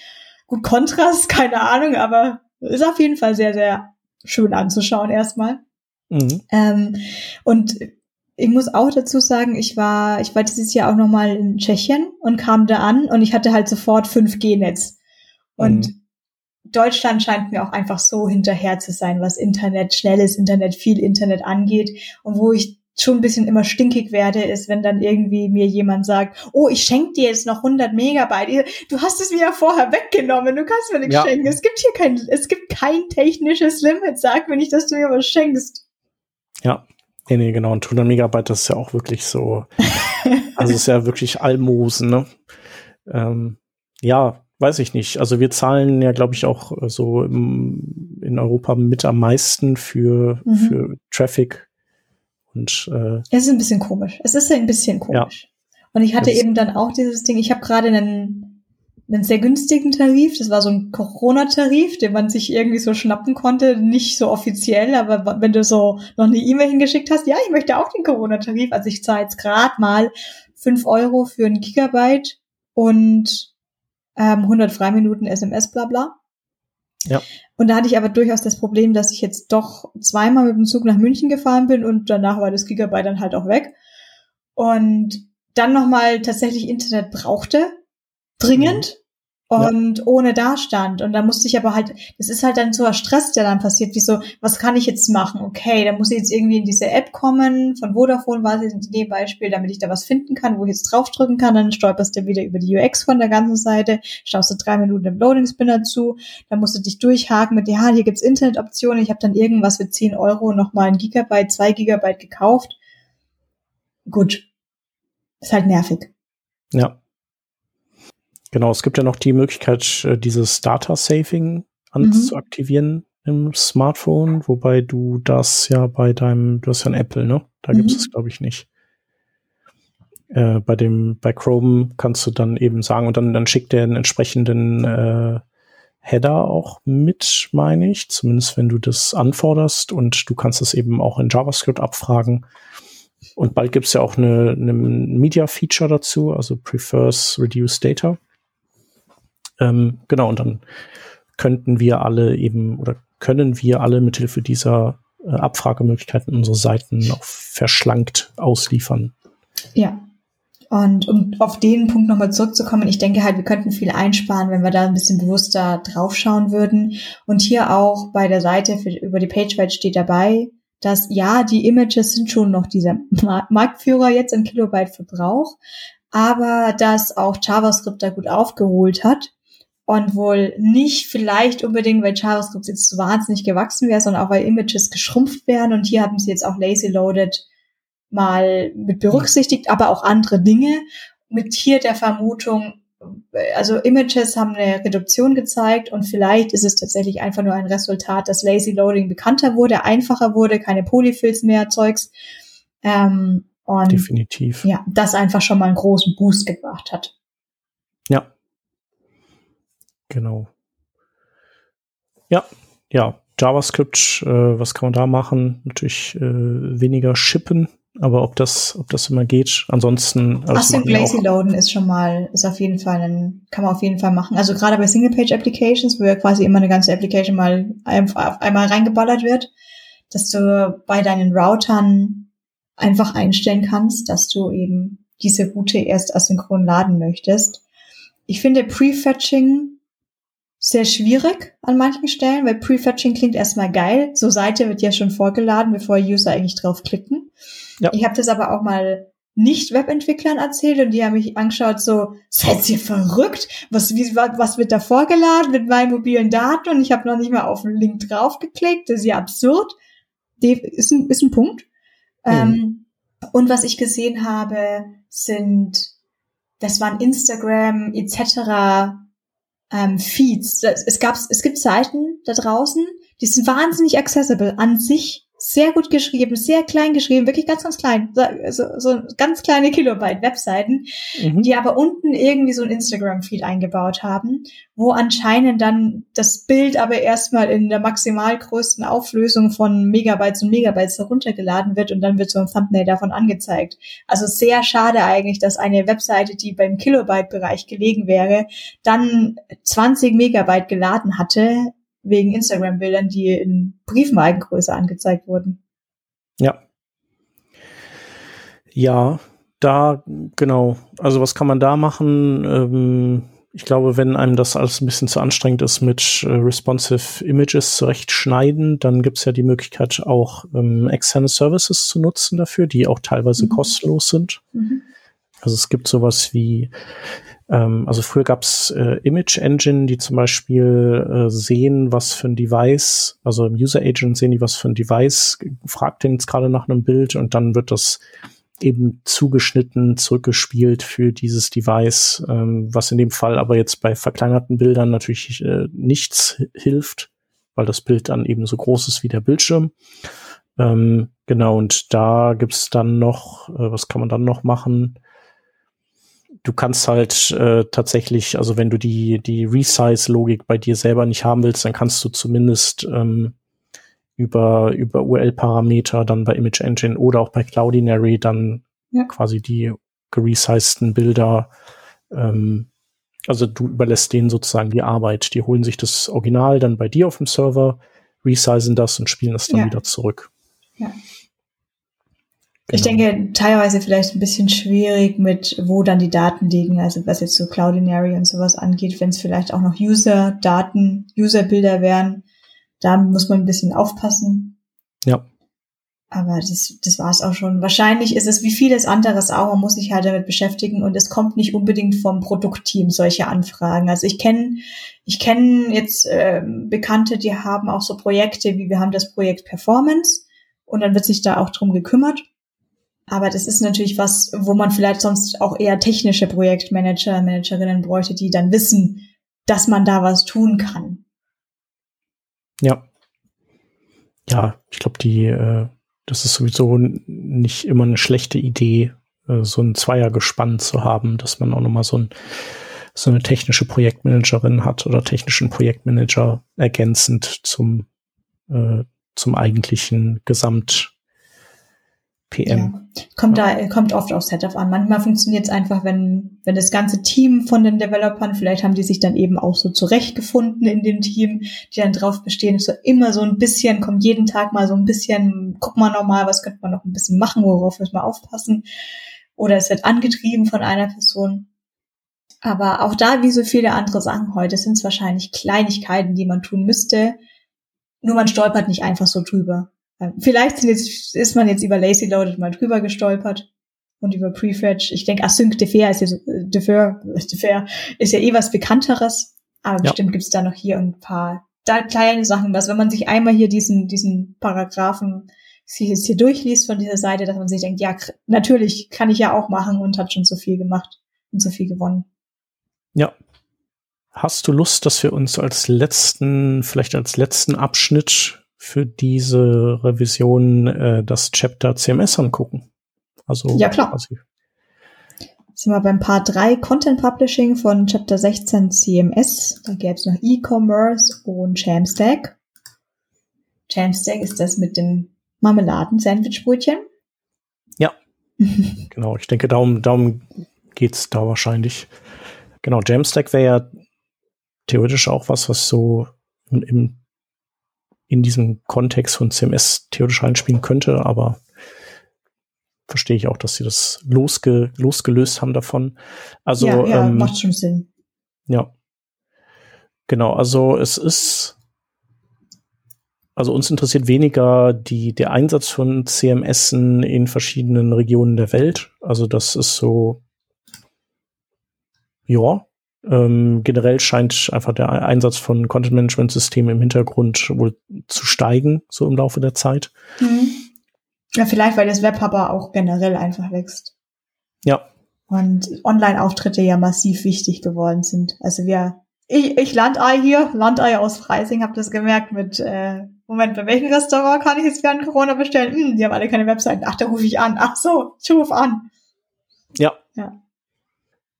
gut, Kontrast, keine Ahnung, aber ist auf jeden Fall sehr, sehr schön anzuschauen erstmal. Mhm. Ähm, und ich muss auch dazu sagen, ich war, ich war dieses Jahr auch nochmal in Tschechien und kam da an und ich hatte halt sofort 5G-Netz. Und mhm. Deutschland scheint mir auch einfach so hinterher zu sein, was Internet, schnelles Internet, viel Internet angeht. Und wo ich schon ein bisschen immer stinkig werde, ist, wenn dann irgendwie mir jemand sagt, oh, ich schenke dir jetzt noch 100 Megabyte. Du hast es mir ja vorher weggenommen, du kannst mir nichts ja. schenken. Es gibt hier kein, es gibt kein technisches Limit. Sag mir nicht, dass du mir was schenkst. Ja, Nee, nee, genau. Und 100 Megabyte, das ist ja auch wirklich so, also ist ja wirklich Almosen, ne? Ähm, ja, weiß ich nicht. Also wir zahlen ja, glaube ich, auch so im, in Europa mit am meisten für, mhm. für Traffic. Und äh, es ist ein bisschen komisch. Es ist ein bisschen komisch. Ja. Und ich hatte eben dann auch dieses Ding, ich habe gerade einen einen sehr günstigen Tarif. Das war so ein Corona-Tarif, den man sich irgendwie so schnappen konnte. Nicht so offiziell, aber wenn du so noch eine E-Mail hingeschickt hast, ja, ich möchte auch den Corona-Tarif. Also ich zahle jetzt gerade mal fünf Euro für ein Gigabyte und ähm, 100 Freiminuten SMS, bla bla. Ja. Und da hatte ich aber durchaus das Problem, dass ich jetzt doch zweimal mit dem Zug nach München gefahren bin und danach war das Gigabyte dann halt auch weg. Und dann nochmal tatsächlich Internet brauchte, dringend und ja. ohne Dastand. Und da musste ich aber halt, das ist halt dann so ein Stress, der dann passiert, wie so, was kann ich jetzt machen? Okay, da muss ich jetzt irgendwie in diese App kommen, von Vodafone war es in dem Beispiel, damit ich da was finden kann, wo ich jetzt draufdrücken kann, dann stolperst du wieder über die UX von der ganzen Seite, schaust du drei Minuten im Loading Spinner zu, dann musst du dich durchhaken mit, ja, hier gibt's Internetoptionen, ich habe dann irgendwas für 10 Euro nochmal ein Gigabyte, zwei Gigabyte gekauft. Gut. Ist halt nervig. Ja. Genau, es gibt ja noch die Möglichkeit, äh, dieses Data Saving anzuaktivieren mhm. im Smartphone, wobei du das ja bei deinem, du hast ja ein Apple, ne? Da mhm. gibt es glaube ich nicht. Äh, bei dem, bei Chrome kannst du dann eben sagen und dann, dann schickt der einen entsprechenden äh, Header auch mit, meine ich, zumindest wenn du das anforderst und du kannst es eben auch in JavaScript abfragen. Und bald gibt es ja auch eine, eine Media-Feature dazu, also prefers reduce data. Ähm, genau, und dann könnten wir alle eben oder können wir alle mithilfe dieser äh, Abfragemöglichkeiten unsere Seiten auch verschlankt ausliefern. Ja. Und um auf den Punkt nochmal zurückzukommen, ich denke halt, wir könnten viel einsparen, wenn wir da ein bisschen bewusster draufschauen würden. Und hier auch bei der Seite für, über die PageRate steht dabei, dass ja, die Images sind schon noch dieser Marktführer jetzt im Kilobyte Verbrauch, aber dass auch JavaScript da gut aufgeholt hat und wohl nicht vielleicht unbedingt, weil JavaScript jetzt so wahnsinnig gewachsen wäre, sondern auch weil Images geschrumpft werden und hier haben sie jetzt auch lazy loaded mal mit berücksichtigt, aber auch andere Dinge mit hier der Vermutung, also Images haben eine Reduktion gezeigt und vielleicht ist es tatsächlich einfach nur ein Resultat, dass Lazy Loading bekannter wurde, einfacher wurde, keine Polyfills mehr Zeugs. Ähm, und Definitiv. Ja, das einfach schon mal einen großen Boost gebracht hat. Ja. Genau. Ja, ja. JavaScript, äh, was kann man da machen? Natürlich äh, weniger shippen, aber ob das, ob das immer geht, ansonsten. Also Async Lazy Loaden ist schon mal, ist auf jeden Fall ein, kann man auf jeden Fall machen. Also gerade bei Single-Page-Applications, wo ja quasi immer eine ganze Application mal ein, einmal reingeballert wird, dass du bei deinen Routern einfach einstellen kannst, dass du eben diese Route erst asynchron laden möchtest. Ich finde Prefetching sehr schwierig an manchen Stellen, weil Prefetching klingt erstmal geil. So Seite wird ja schon vorgeladen, bevor User eigentlich draufklicken. Ja. Ich habe das aber auch mal nicht Webentwicklern erzählt und die haben mich angeschaut so, seid ihr verrückt? Was, wie, was wird da vorgeladen mit meinen mobilen Daten und ich habe noch nicht mal auf den Link draufgeklickt. Das ist ja absurd. Die ist ein, ist ein Punkt. Mhm. Ähm, und was ich gesehen habe, sind, das waren Instagram etc. Ähm, Feeds. Es gab, es gibt Seiten da draußen, die sind wahnsinnig accessible an sich sehr gut geschrieben, sehr klein geschrieben, wirklich ganz, ganz klein, so, so ganz kleine Kilobyte-Webseiten, mhm. die aber unten irgendwie so ein Instagram-Feed eingebaut haben, wo anscheinend dann das Bild aber erstmal in der maximal größten Auflösung von Megabytes und Megabytes heruntergeladen wird und dann wird so ein Thumbnail davon angezeigt. Also sehr schade eigentlich, dass eine Webseite, die beim Kilobyte-Bereich gelegen wäre, dann 20 Megabyte geladen hatte, wegen Instagram-Bildern, die in Briefmarkengröße angezeigt wurden. Ja. Ja, da, genau. Also was kann man da machen? Ähm, ich glaube, wenn einem das alles ein bisschen zu anstrengend ist mit äh, responsive Images zurechtschneiden, dann gibt es ja die Möglichkeit, auch ähm, externe Services zu nutzen dafür, die auch teilweise mhm. kostenlos sind. Mhm. Also es gibt sowas wie ähm, also früher gab's äh, Image Engine, die zum Beispiel äh, sehen, was für ein Device, also im User Agent sehen die, was für ein Device, fragt den jetzt gerade nach einem Bild und dann wird das eben zugeschnitten, zurückgespielt für dieses Device, ähm, was in dem Fall aber jetzt bei verkleinerten Bildern natürlich äh, nichts hilft, weil das Bild dann eben so groß ist wie der Bildschirm. Ähm, genau, und da gibt's dann noch, äh, was kann man dann noch machen? Du kannst halt äh, tatsächlich, also wenn du die, die Resize-Logik bei dir selber nicht haben willst, dann kannst du zumindest ähm, über, über URL-Parameter dann bei Image Engine oder auch bei Cloudinary dann ja. quasi die geresizten Bilder, ähm, also du überlässt denen sozusagen die Arbeit. Die holen sich das Original dann bei dir auf dem Server, resizen das und spielen das dann ja. wieder zurück. Ja. Ich genau. denke, teilweise vielleicht ein bisschen schwierig mit, wo dann die Daten liegen, also was jetzt so Cloudinary und sowas angeht, wenn es vielleicht auch noch User-Daten, User-Bilder wären, da muss man ein bisschen aufpassen. Ja. Aber das, das war es auch schon. Wahrscheinlich ist es wie vieles anderes auch, man muss sich halt damit beschäftigen und es kommt nicht unbedingt vom Produktteam solche Anfragen. Also ich kenne ich kenne jetzt äh, Bekannte, die haben auch so Projekte, wie wir haben das Projekt Performance und dann wird sich da auch drum gekümmert. Aber das ist natürlich was, wo man vielleicht sonst auch eher technische Projektmanager, Managerinnen bräuchte, die dann wissen, dass man da was tun kann. Ja. Ja, ich glaube, die, äh, das ist sowieso nicht immer eine schlechte Idee, äh, so ein Zweiergespann zu haben, dass man auch nochmal so ein so eine technische Projektmanagerin hat oder technischen Projektmanager ergänzend zum, äh, zum eigentlichen Gesamt, PM. Ja. Kommt da, kommt oft auf Setup an. Manchmal funktioniert es einfach, wenn, wenn das ganze Team von den Developern, vielleicht haben die sich dann eben auch so zurechtgefunden in dem Team, die dann drauf bestehen, so immer so ein bisschen, kommt jeden Tag mal so ein bisschen, guck mal nochmal, was könnte man noch ein bisschen machen, worauf müssen wir aufpassen. Oder es wird angetrieben von einer Person. Aber auch da, wie so viele andere Sachen heute, sind es wahrscheinlich Kleinigkeiten, die man tun müsste. Nur man stolpert nicht einfach so drüber. Vielleicht jetzt, ist man jetzt über Lazy Loaded mal drüber gestolpert. und über Prefetch. Ich denke, Async Defer ist ja so, äh, Defer, Defer ist ja eh was Bekannteres. Aber ja. bestimmt gibt's da noch hier ein paar da kleine Sachen, dass wenn man sich einmal hier diesen, diesen Paragraphen hier, hier durchliest von dieser Seite, dass man sich denkt, ja, natürlich kann ich ja auch machen und hat schon so viel gemacht und so viel gewonnen. Ja. Hast du Lust, dass wir uns als letzten, vielleicht als letzten Abschnitt für diese Revision äh, das Chapter CMS angucken? Also ja, klar. Quasi sind wir beim Part 3 Content Publishing von Chapter 16 CMS. Da gäbe es noch E-Commerce und Jamstack. Jamstack ist das mit dem Marmeladen-Sandwichbrötchen. Ja. genau, ich denke, darum, darum geht's da wahrscheinlich. Genau, Jamstack wäre ja theoretisch auch was, was so im, in diesem Kontext von CMS theoretisch einspielen könnte, aber verstehe ich auch, dass sie das losge losgelöst haben davon. Also ja, ja ähm, macht schon Sinn. Ja. Genau, also es ist also uns interessiert weniger die, der Einsatz von CMS in verschiedenen Regionen der Welt. Also das ist so, ja, ähm, generell scheint einfach der Einsatz von Content-Management-Systemen im Hintergrund wohl zu steigen, so im Laufe der Zeit. Mhm. Ja, vielleicht, weil das Web aber auch generell einfach wächst. Ja. Und Online-Auftritte ja massiv wichtig geworden sind. Also wir, ich, ich Landei hier, Landei aus Freising, habe das gemerkt mit, äh, Moment, bei welchem Restaurant kann ich jetzt während Corona bestellen? Hm, die haben alle keine Webseiten. Ach, da rufe ich an. Ach so, ich rufe an. Ja. Ja.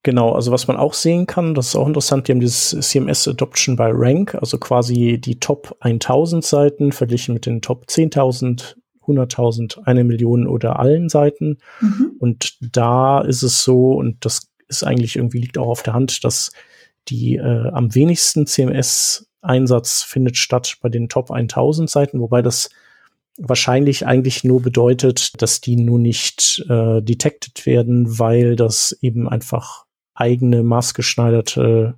Genau, also was man auch sehen kann, das ist auch interessant, die haben dieses CMS Adoption by Rank, also quasi die Top 1000 Seiten verglichen mit den Top 10.000 100.000, eine Million oder allen Seiten. Mhm. Und da ist es so, und das ist eigentlich irgendwie liegt auch auf der Hand, dass die äh, am wenigsten CMS-Einsatz findet statt bei den Top 1000 Seiten, wobei das wahrscheinlich eigentlich nur bedeutet, dass die nur nicht äh, detected werden, weil das eben einfach eigene maßgeschneiderte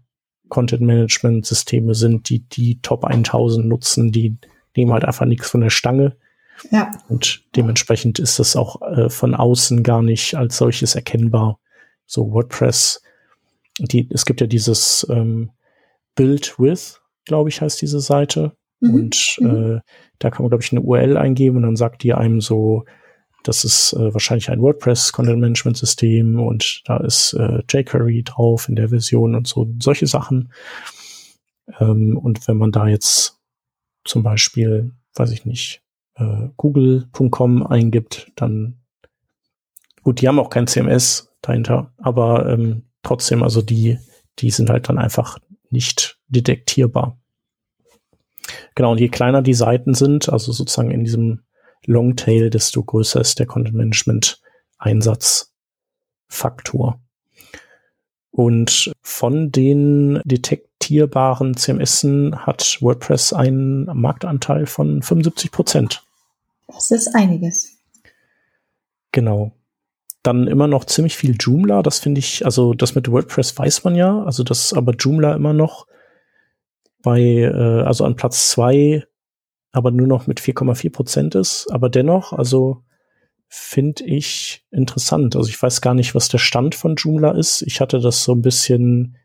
Content-Management-Systeme sind, die die Top 1000 nutzen, die nehmen halt einfach nichts von der Stange ja. Und dementsprechend ist das auch äh, von außen gar nicht als solches erkennbar. So WordPress, die, es gibt ja dieses ähm, Build with, glaube ich, heißt diese Seite. Mhm. Und mhm. äh, da kann man, glaube ich, eine URL eingeben und dann sagt die einem so, das ist äh, wahrscheinlich ein WordPress Content Management System und da ist äh, jQuery drauf in der Version und so solche Sachen. Ähm, und wenn man da jetzt zum Beispiel, weiß ich nicht, äh, google.com eingibt, dann gut, die haben auch kein CMS dahinter, aber ähm, trotzdem, also die, die sind halt dann einfach nicht detektierbar. Genau, und je kleiner die Seiten sind, also sozusagen in diesem Longtail, desto größer ist der Content Management Einsatzfaktor. Und von den detektierbaren CMSen hat WordPress einen Marktanteil von 75 Prozent. Das ist einiges. Genau. Dann immer noch ziemlich viel Joomla. Das finde ich, also das mit WordPress weiß man ja, also das aber Joomla immer noch bei, äh, also an Platz zwei, aber nur noch mit 4,4 Prozent ist. Aber dennoch, also finde ich interessant. Also ich weiß gar nicht, was der Stand von Joomla ist. Ich hatte das so ein bisschen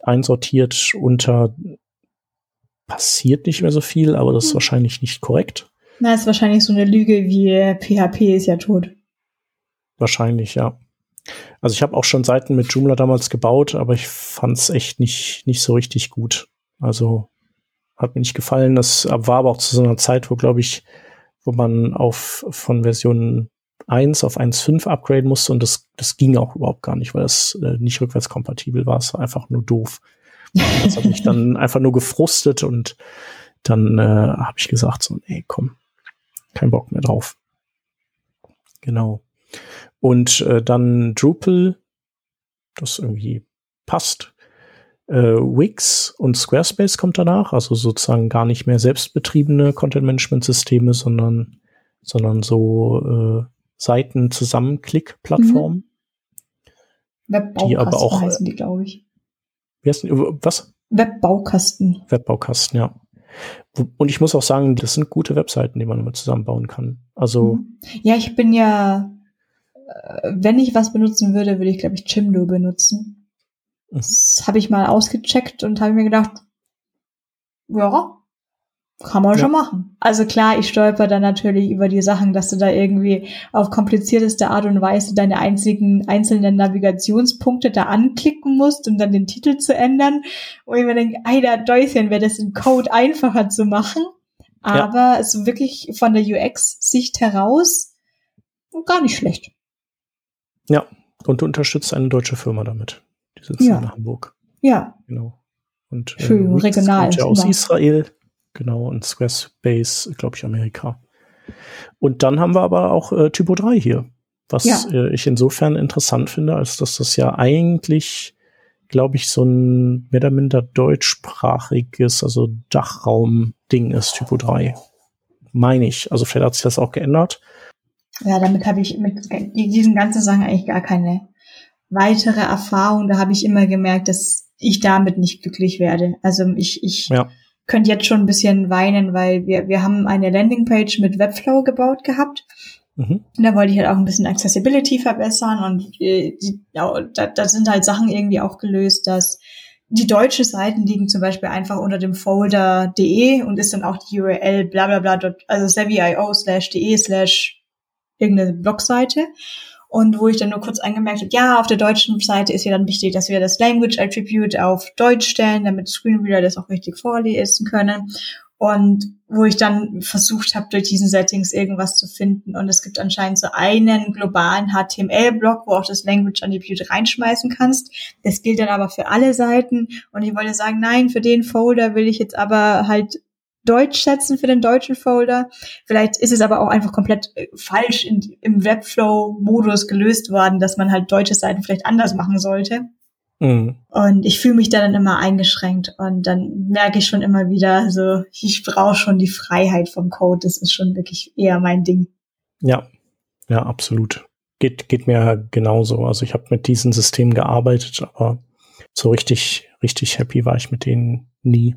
einsortiert unter passiert nicht mehr so viel, aber das ist hm. wahrscheinlich nicht korrekt. Na, ist wahrscheinlich so eine Lüge wie PHP ist ja tot. Wahrscheinlich, ja. Also ich habe auch schon Seiten mit Joomla damals gebaut, aber ich fand es echt nicht, nicht so richtig gut. Also hat mir nicht gefallen. Das war aber auch zu so einer Zeit, wo, glaube ich, wo man auf von Version 1 auf 1.5 upgraden musste und das, das ging auch überhaupt gar nicht, weil das äh, nicht rückwärtskompatibel war. Es war einfach nur doof. das hat mich dann einfach nur gefrustet und dann äh, habe ich gesagt, so, nee, komm, kein Bock mehr drauf. Genau. Und äh, dann Drupal, das irgendwie passt. Äh, Wix und Squarespace kommt danach, also sozusagen gar nicht mehr selbstbetriebene Content-Management-Systeme, sondern, sondern so äh, Seiten-Zusammenklick-Plattformen. Mhm. Webbaukasten die aber auch, heißen die, glaube ich. Wie heißt die, was? Webbaukasten. Webbaukasten, ja. Und ich muss auch sagen, das sind gute Webseiten, die man immer zusammenbauen kann. Also. Mhm. Ja, ich bin ja äh, wenn ich was benutzen würde, würde ich, glaube ich, Chimdo benutzen. Mhm. Das habe ich mal ausgecheckt und habe mir gedacht, ja, kann man ja. schon machen. Also klar, ich stolper dann natürlich über die Sachen, dass du da irgendwie auf komplizierteste Art und Weise deine einzigen einzelnen Navigationspunkte da anklicken musst, um dann den Titel zu ändern. Und ich mir denke, Alter, Däuschen, wäre das im Code einfacher zu machen. Aber ja. so wirklich von der UX-Sicht heraus gar nicht schlecht. Ja, und du unterstützt eine deutsche Firma damit. Sitzt ja. in Hamburg. Ja. Genau. Und äh, Schön, regional. Ja aus Israel Genau, und Squarespace, glaube ich, Amerika. Und dann haben wir aber auch äh, Typo 3 hier, was ja. äh, ich insofern interessant finde, als dass das ja eigentlich, glaube ich, so ein mehr oder minder deutschsprachiges, also Dachraum-Ding ist, Typo 3. Meine ich. Also vielleicht hat sich das auch geändert. Ja, damit habe ich mit diesen ganzen Sachen eigentlich gar keine weitere Erfahrung. Da habe ich immer gemerkt, dass ich damit nicht glücklich werde. Also ich, ich ja könnt jetzt schon ein bisschen weinen, weil wir, wir haben eine Landingpage mit Webflow gebaut gehabt. Mhm. Und da wollte ich halt auch ein bisschen Accessibility verbessern und äh, die, ja, da, da sind halt Sachen irgendwie auch gelöst, dass die deutsche Seiten liegen zum Beispiel einfach unter dem Folder de und ist dann auch die URL bla bla bla, also savvy.io slash de slash irgendeine Blogseite. Und wo ich dann nur kurz angemerkt habe, ja, auf der deutschen Seite ist ja dann wichtig, dass wir das Language Attribute auf Deutsch stellen, damit Screenreader das auch richtig vorlesen können. Und wo ich dann versucht habe, durch diesen Settings irgendwas zu finden. Und es gibt anscheinend so einen globalen HTML-Block, wo auch das Language Attribute reinschmeißen kannst. Das gilt dann aber für alle Seiten. Und ich wollte sagen, nein, für den Folder will ich jetzt aber halt Deutsch setzen für den deutschen Folder. Vielleicht ist es aber auch einfach komplett äh, falsch in, im Webflow-Modus gelöst worden, dass man halt deutsche Seiten vielleicht anders machen sollte. Mhm. Und ich fühle mich da dann immer eingeschränkt und dann merke ich schon immer wieder, so ich brauche schon die Freiheit vom Code. Das ist schon wirklich eher mein Ding. Ja, ja, absolut. Geht, geht mir genauso. Also ich habe mit diesen Systemen gearbeitet, aber so richtig, richtig happy war ich mit denen nie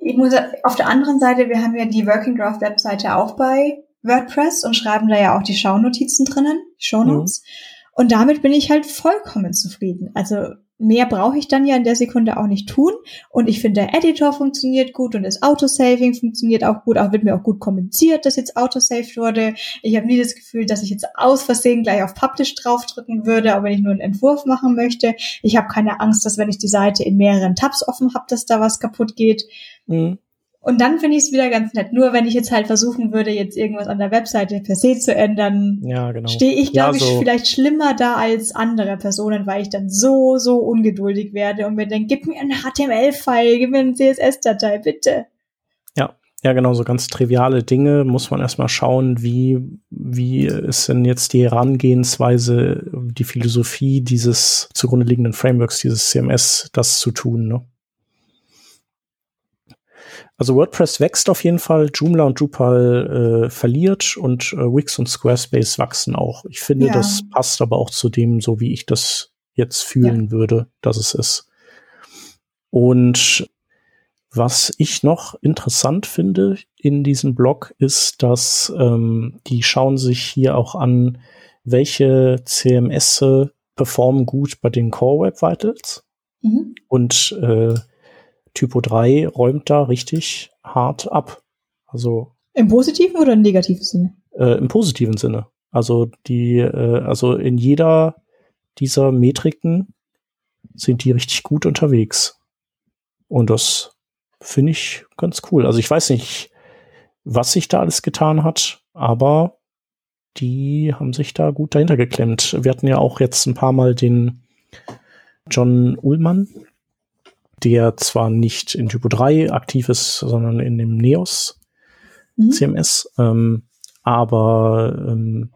ich muss auf der anderen Seite, wir haben ja die Working Draft Webseite auch bei WordPress und schreiben da ja auch die Shownotizen drinnen, Shownotes. Mhm. Und damit bin ich halt vollkommen zufrieden. Also mehr brauche ich dann ja in der Sekunde auch nicht tun. Und ich finde, der Editor funktioniert gut und das Autosaving funktioniert auch gut. Auch wird mir auch gut kommuniziert, dass jetzt Autosaved wurde. Ich habe nie das Gefühl, dass ich jetzt aus Versehen gleich auf Publish draufdrücken würde, auch wenn ich nur einen Entwurf machen möchte. Ich habe keine Angst, dass wenn ich die Seite in mehreren Tabs offen habe, dass da was kaputt geht. Mhm. Und dann finde ich es wieder ganz nett. Nur wenn ich jetzt halt versuchen würde, jetzt irgendwas an der Webseite per se zu ändern, ja, genau. stehe ich, glaube ja, so. ich, vielleicht schlimmer da als andere Personen, weil ich dann so, so ungeduldig werde und mir denke, gib mir einen HTML-File, gib mir eine CSS-Datei, bitte. Ja, ja, genau, so ganz triviale Dinge muss man erstmal schauen, wie, wie ist denn jetzt die Herangehensweise, die Philosophie dieses zugrunde liegenden Frameworks, dieses CMS, das zu tun, ne? Also WordPress wächst auf jeden Fall, Joomla und Drupal äh, verliert und äh, Wix und Squarespace wachsen auch. Ich finde, ja. das passt aber auch zu dem, so wie ich das jetzt fühlen ja. würde, dass es ist. Und was ich noch interessant finde in diesem Blog ist, dass ähm, die schauen sich hier auch an, welche CMS performen gut bei den Core Web Vitals. Mhm. Und äh, Typo 3 räumt da richtig hart ab. Also im positiven oder im negativen Sinne? Äh, Im positiven Sinne. Also die, äh, also in jeder dieser Metriken sind die richtig gut unterwegs. Und das finde ich ganz cool. Also ich weiß nicht, was sich da alles getan hat, aber die haben sich da gut dahinter geklemmt. Wir hatten ja auch jetzt ein paar Mal den John Ullmann der zwar nicht in Typo 3 aktiv ist, sondern in dem Neos mhm. CMS. Ähm, aber ähm,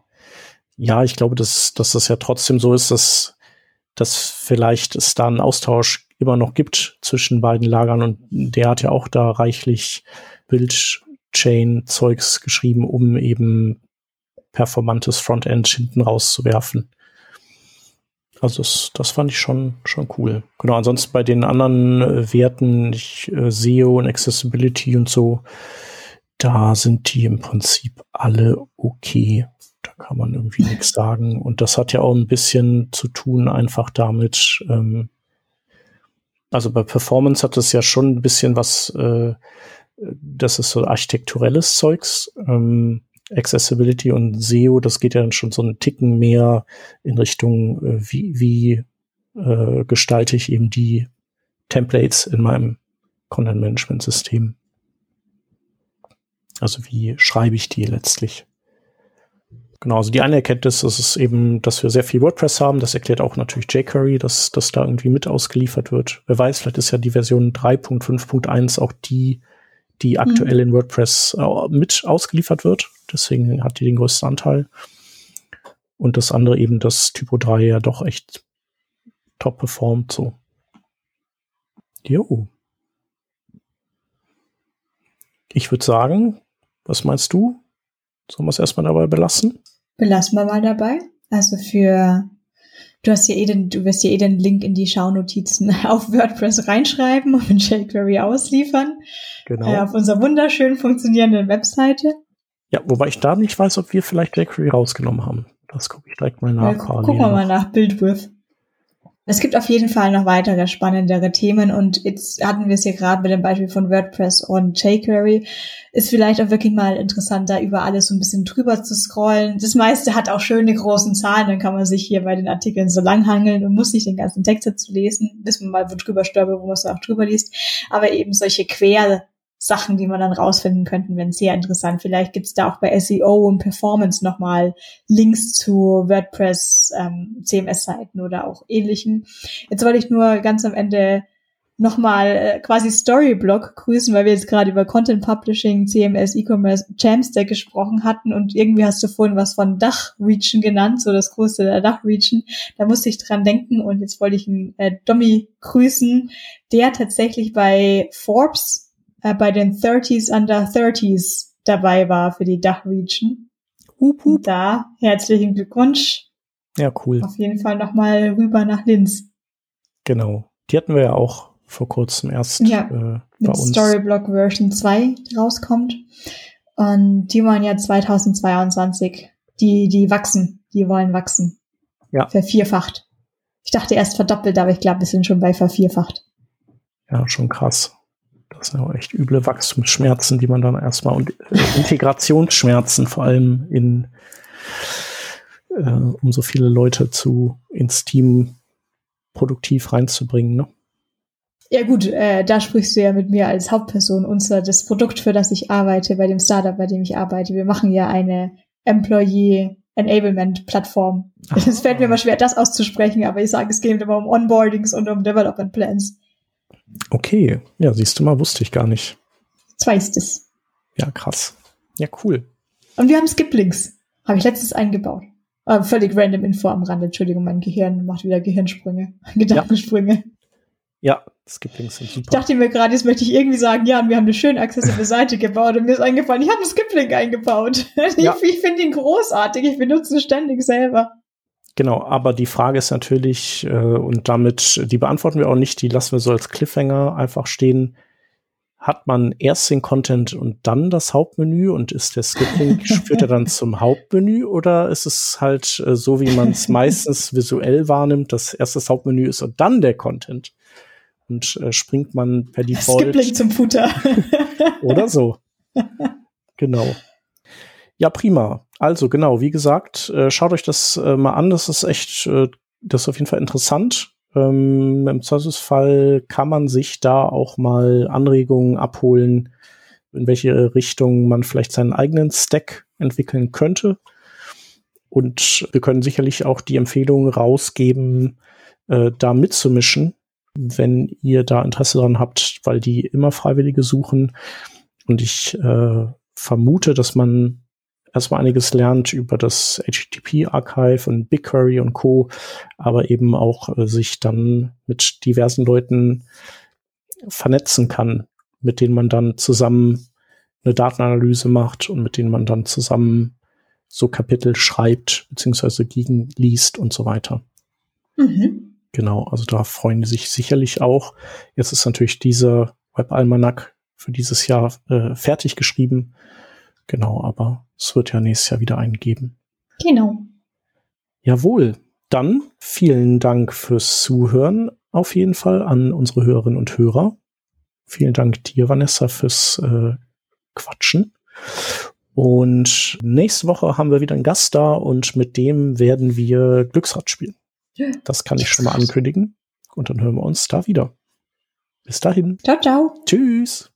ja, ich glaube, dass, dass das ja trotzdem so ist, dass, dass vielleicht es da einen Austausch immer noch gibt zwischen beiden Lagern und der hat ja auch da reichlich Bildchain-Zeugs geschrieben, um eben performantes Frontend hinten rauszuwerfen. Also das, das fand ich schon, schon cool. Genau, ansonsten bei den anderen äh, Werten, ich, äh, SEO und Accessibility und so, da sind die im Prinzip alle okay. Da kann man irgendwie nichts sagen. Und das hat ja auch ein bisschen zu tun einfach damit, ähm, also bei Performance hat es ja schon ein bisschen was, äh, das ist so architekturelles Zeugs. Ähm, Accessibility und SEO, das geht ja dann schon so einen Ticken mehr in Richtung, äh, wie, wie äh, gestalte ich eben die Templates in meinem Content-Management-System. Also wie schreibe ich die letztlich? Genau, also die eine Erkenntnis ist es eben, dass wir sehr viel WordPress haben. Das erklärt auch natürlich jQuery, dass das da irgendwie mit ausgeliefert wird. Wer weiß, vielleicht ist ja die Version 3.5.1 auch die, die mhm. aktuell in WordPress äh, mit ausgeliefert wird. Deswegen hat die den größten Anteil. Und das andere eben, dass Typo 3 ja doch echt top performt, so. Jo. Ich würde sagen, was meinst du? Sollen wir es erstmal dabei belassen? Belassen wir mal dabei. Also für, du hast ja eh den, du wirst ja eh den Link in die Schaunotizen auf WordPress reinschreiben und jQuery ausliefern. Genau. Äh, auf unserer wunderschön funktionierenden Webseite. Ja, wobei ich da nicht weiß, ob wir vielleicht jQuery rausgenommen haben. Das gucke ich direkt mal nach. Ja, gucken wir mal nach Bildwurf. Es gibt auf jeden Fall noch weitere spannendere Themen und jetzt hatten wir es hier gerade mit dem Beispiel von WordPress und jQuery. Ist vielleicht auch wirklich mal interessant, da über alles so ein bisschen drüber zu scrollen. Das meiste hat auch schöne großen Zahlen, dann kann man sich hier bei den Artikeln so langhangeln und muss nicht den ganzen Text dazu lesen, bis man mal wo drüber stolpert, wo man es auch drüber liest. Aber eben solche Quer Sachen, die man dann rausfinden könnten, wenn sehr interessant. Vielleicht gibt's da auch bei SEO und Performance nochmal Links zu WordPress, ähm, CMS-Seiten oder auch ähnlichen. Jetzt wollte ich nur ganz am Ende nochmal äh, quasi Storyblock grüßen, weil wir jetzt gerade über Content Publishing, CMS, E-Commerce, Jamstack gesprochen hatten und irgendwie hast du vorhin was von Dach-Region genannt, so das größte der Dach-Region. Da musste ich dran denken und jetzt wollte ich einen äh, Dommy grüßen, der tatsächlich bei Forbes äh, bei den 30s under 30s dabei war für die Dachregion. Hup, hup. Da herzlichen Glückwunsch. Ja, cool. Auf jeden Fall nochmal rüber nach Linz. Genau. Die hatten wir ja auch vor kurzem erst ja, äh, bei mit uns. Storyblock Version 2 rauskommt. Und die wollen ja 2022, die, die wachsen, die wollen wachsen. Ja. Vervierfacht. Ich dachte erst verdoppelt, aber ich glaube, wir sind schon bei vervierfacht. Ja, schon krass. Das sind auch echt üble Wachstumsschmerzen, die man dann erstmal und äh, Integrationsschmerzen vor allem in äh, um so viele Leute zu ins Team produktiv reinzubringen. Ne? Ja gut, äh, da sprichst du ja mit mir als Hauptperson. Unser das Produkt, für das ich arbeite, bei dem Startup, bei dem ich arbeite, wir machen ja eine Employee Enablement Plattform. Es fällt mir immer schwer, das auszusprechen, aber ich sage, es geht immer um Onboardings und um Development Plans. Okay, ja, siehst du mal, wusste ich gar nicht. Zweistes. Ja, krass. Ja, cool. Und wir haben Skiplinks. Habe ich letztes eingebaut. Äh, völlig random Info am Rande. Entschuldigung, mein Gehirn macht wieder Gehirnsprünge. Gedankensprünge. Ja, Skiplinks sind super. Ich dachte mir gerade, jetzt möchte ich irgendwie sagen, ja, wir haben eine schön accessible Seite gebaut und mir ist eingefallen, ich habe einen Skiplink eingebaut. Ja. Ich, ich finde ihn großartig. Ich benutze ihn ständig selber. Genau, aber die Frage ist natürlich, äh, und damit, die beantworten wir auch nicht, die lassen wir so als Cliffhanger einfach stehen. Hat man erst den Content und dann das Hauptmenü und ist der Skipping, führt er dann zum Hauptmenü oder ist es halt äh, so, wie man es meistens visuell wahrnimmt, dass erst das Hauptmenü ist und dann der Content? Und äh, springt man per Default. Skipping zum Futter. oder so. Genau. Ja, prima. Also genau, wie gesagt, äh, schaut euch das äh, mal an. Das ist echt, äh, das ist auf jeden Fall interessant. Ähm, Im Zweifelsfall kann man sich da auch mal Anregungen abholen, in welche Richtung man vielleicht seinen eigenen Stack entwickeln könnte. Und wir können sicherlich auch die Empfehlung rausgeben, äh, da mitzumischen, wenn ihr da Interesse dran habt, weil die immer Freiwillige suchen. Und ich äh, vermute, dass man erstmal einiges lernt über das HTTP-Archive und BigQuery und Co., aber eben auch äh, sich dann mit diversen Leuten vernetzen kann, mit denen man dann zusammen eine Datenanalyse macht und mit denen man dann zusammen so Kapitel schreibt, beziehungsweise gegenliest und so weiter. Mhm. Genau, also da freuen die sich sicherlich auch. Jetzt ist natürlich dieser Web-Almanac für dieses Jahr äh, fertig geschrieben. Genau, aber es wird ja nächstes Jahr wieder einen geben. Genau. Jawohl. Dann vielen Dank fürs Zuhören auf jeden Fall an unsere Hörerinnen und Hörer. Vielen Dank dir, Vanessa, fürs äh, Quatschen. Und nächste Woche haben wir wieder einen Gast da und mit dem werden wir Glücksrad spielen. Das kann ich schon mal ankündigen. Und dann hören wir uns da wieder. Bis dahin. Ciao, ciao. Tschüss.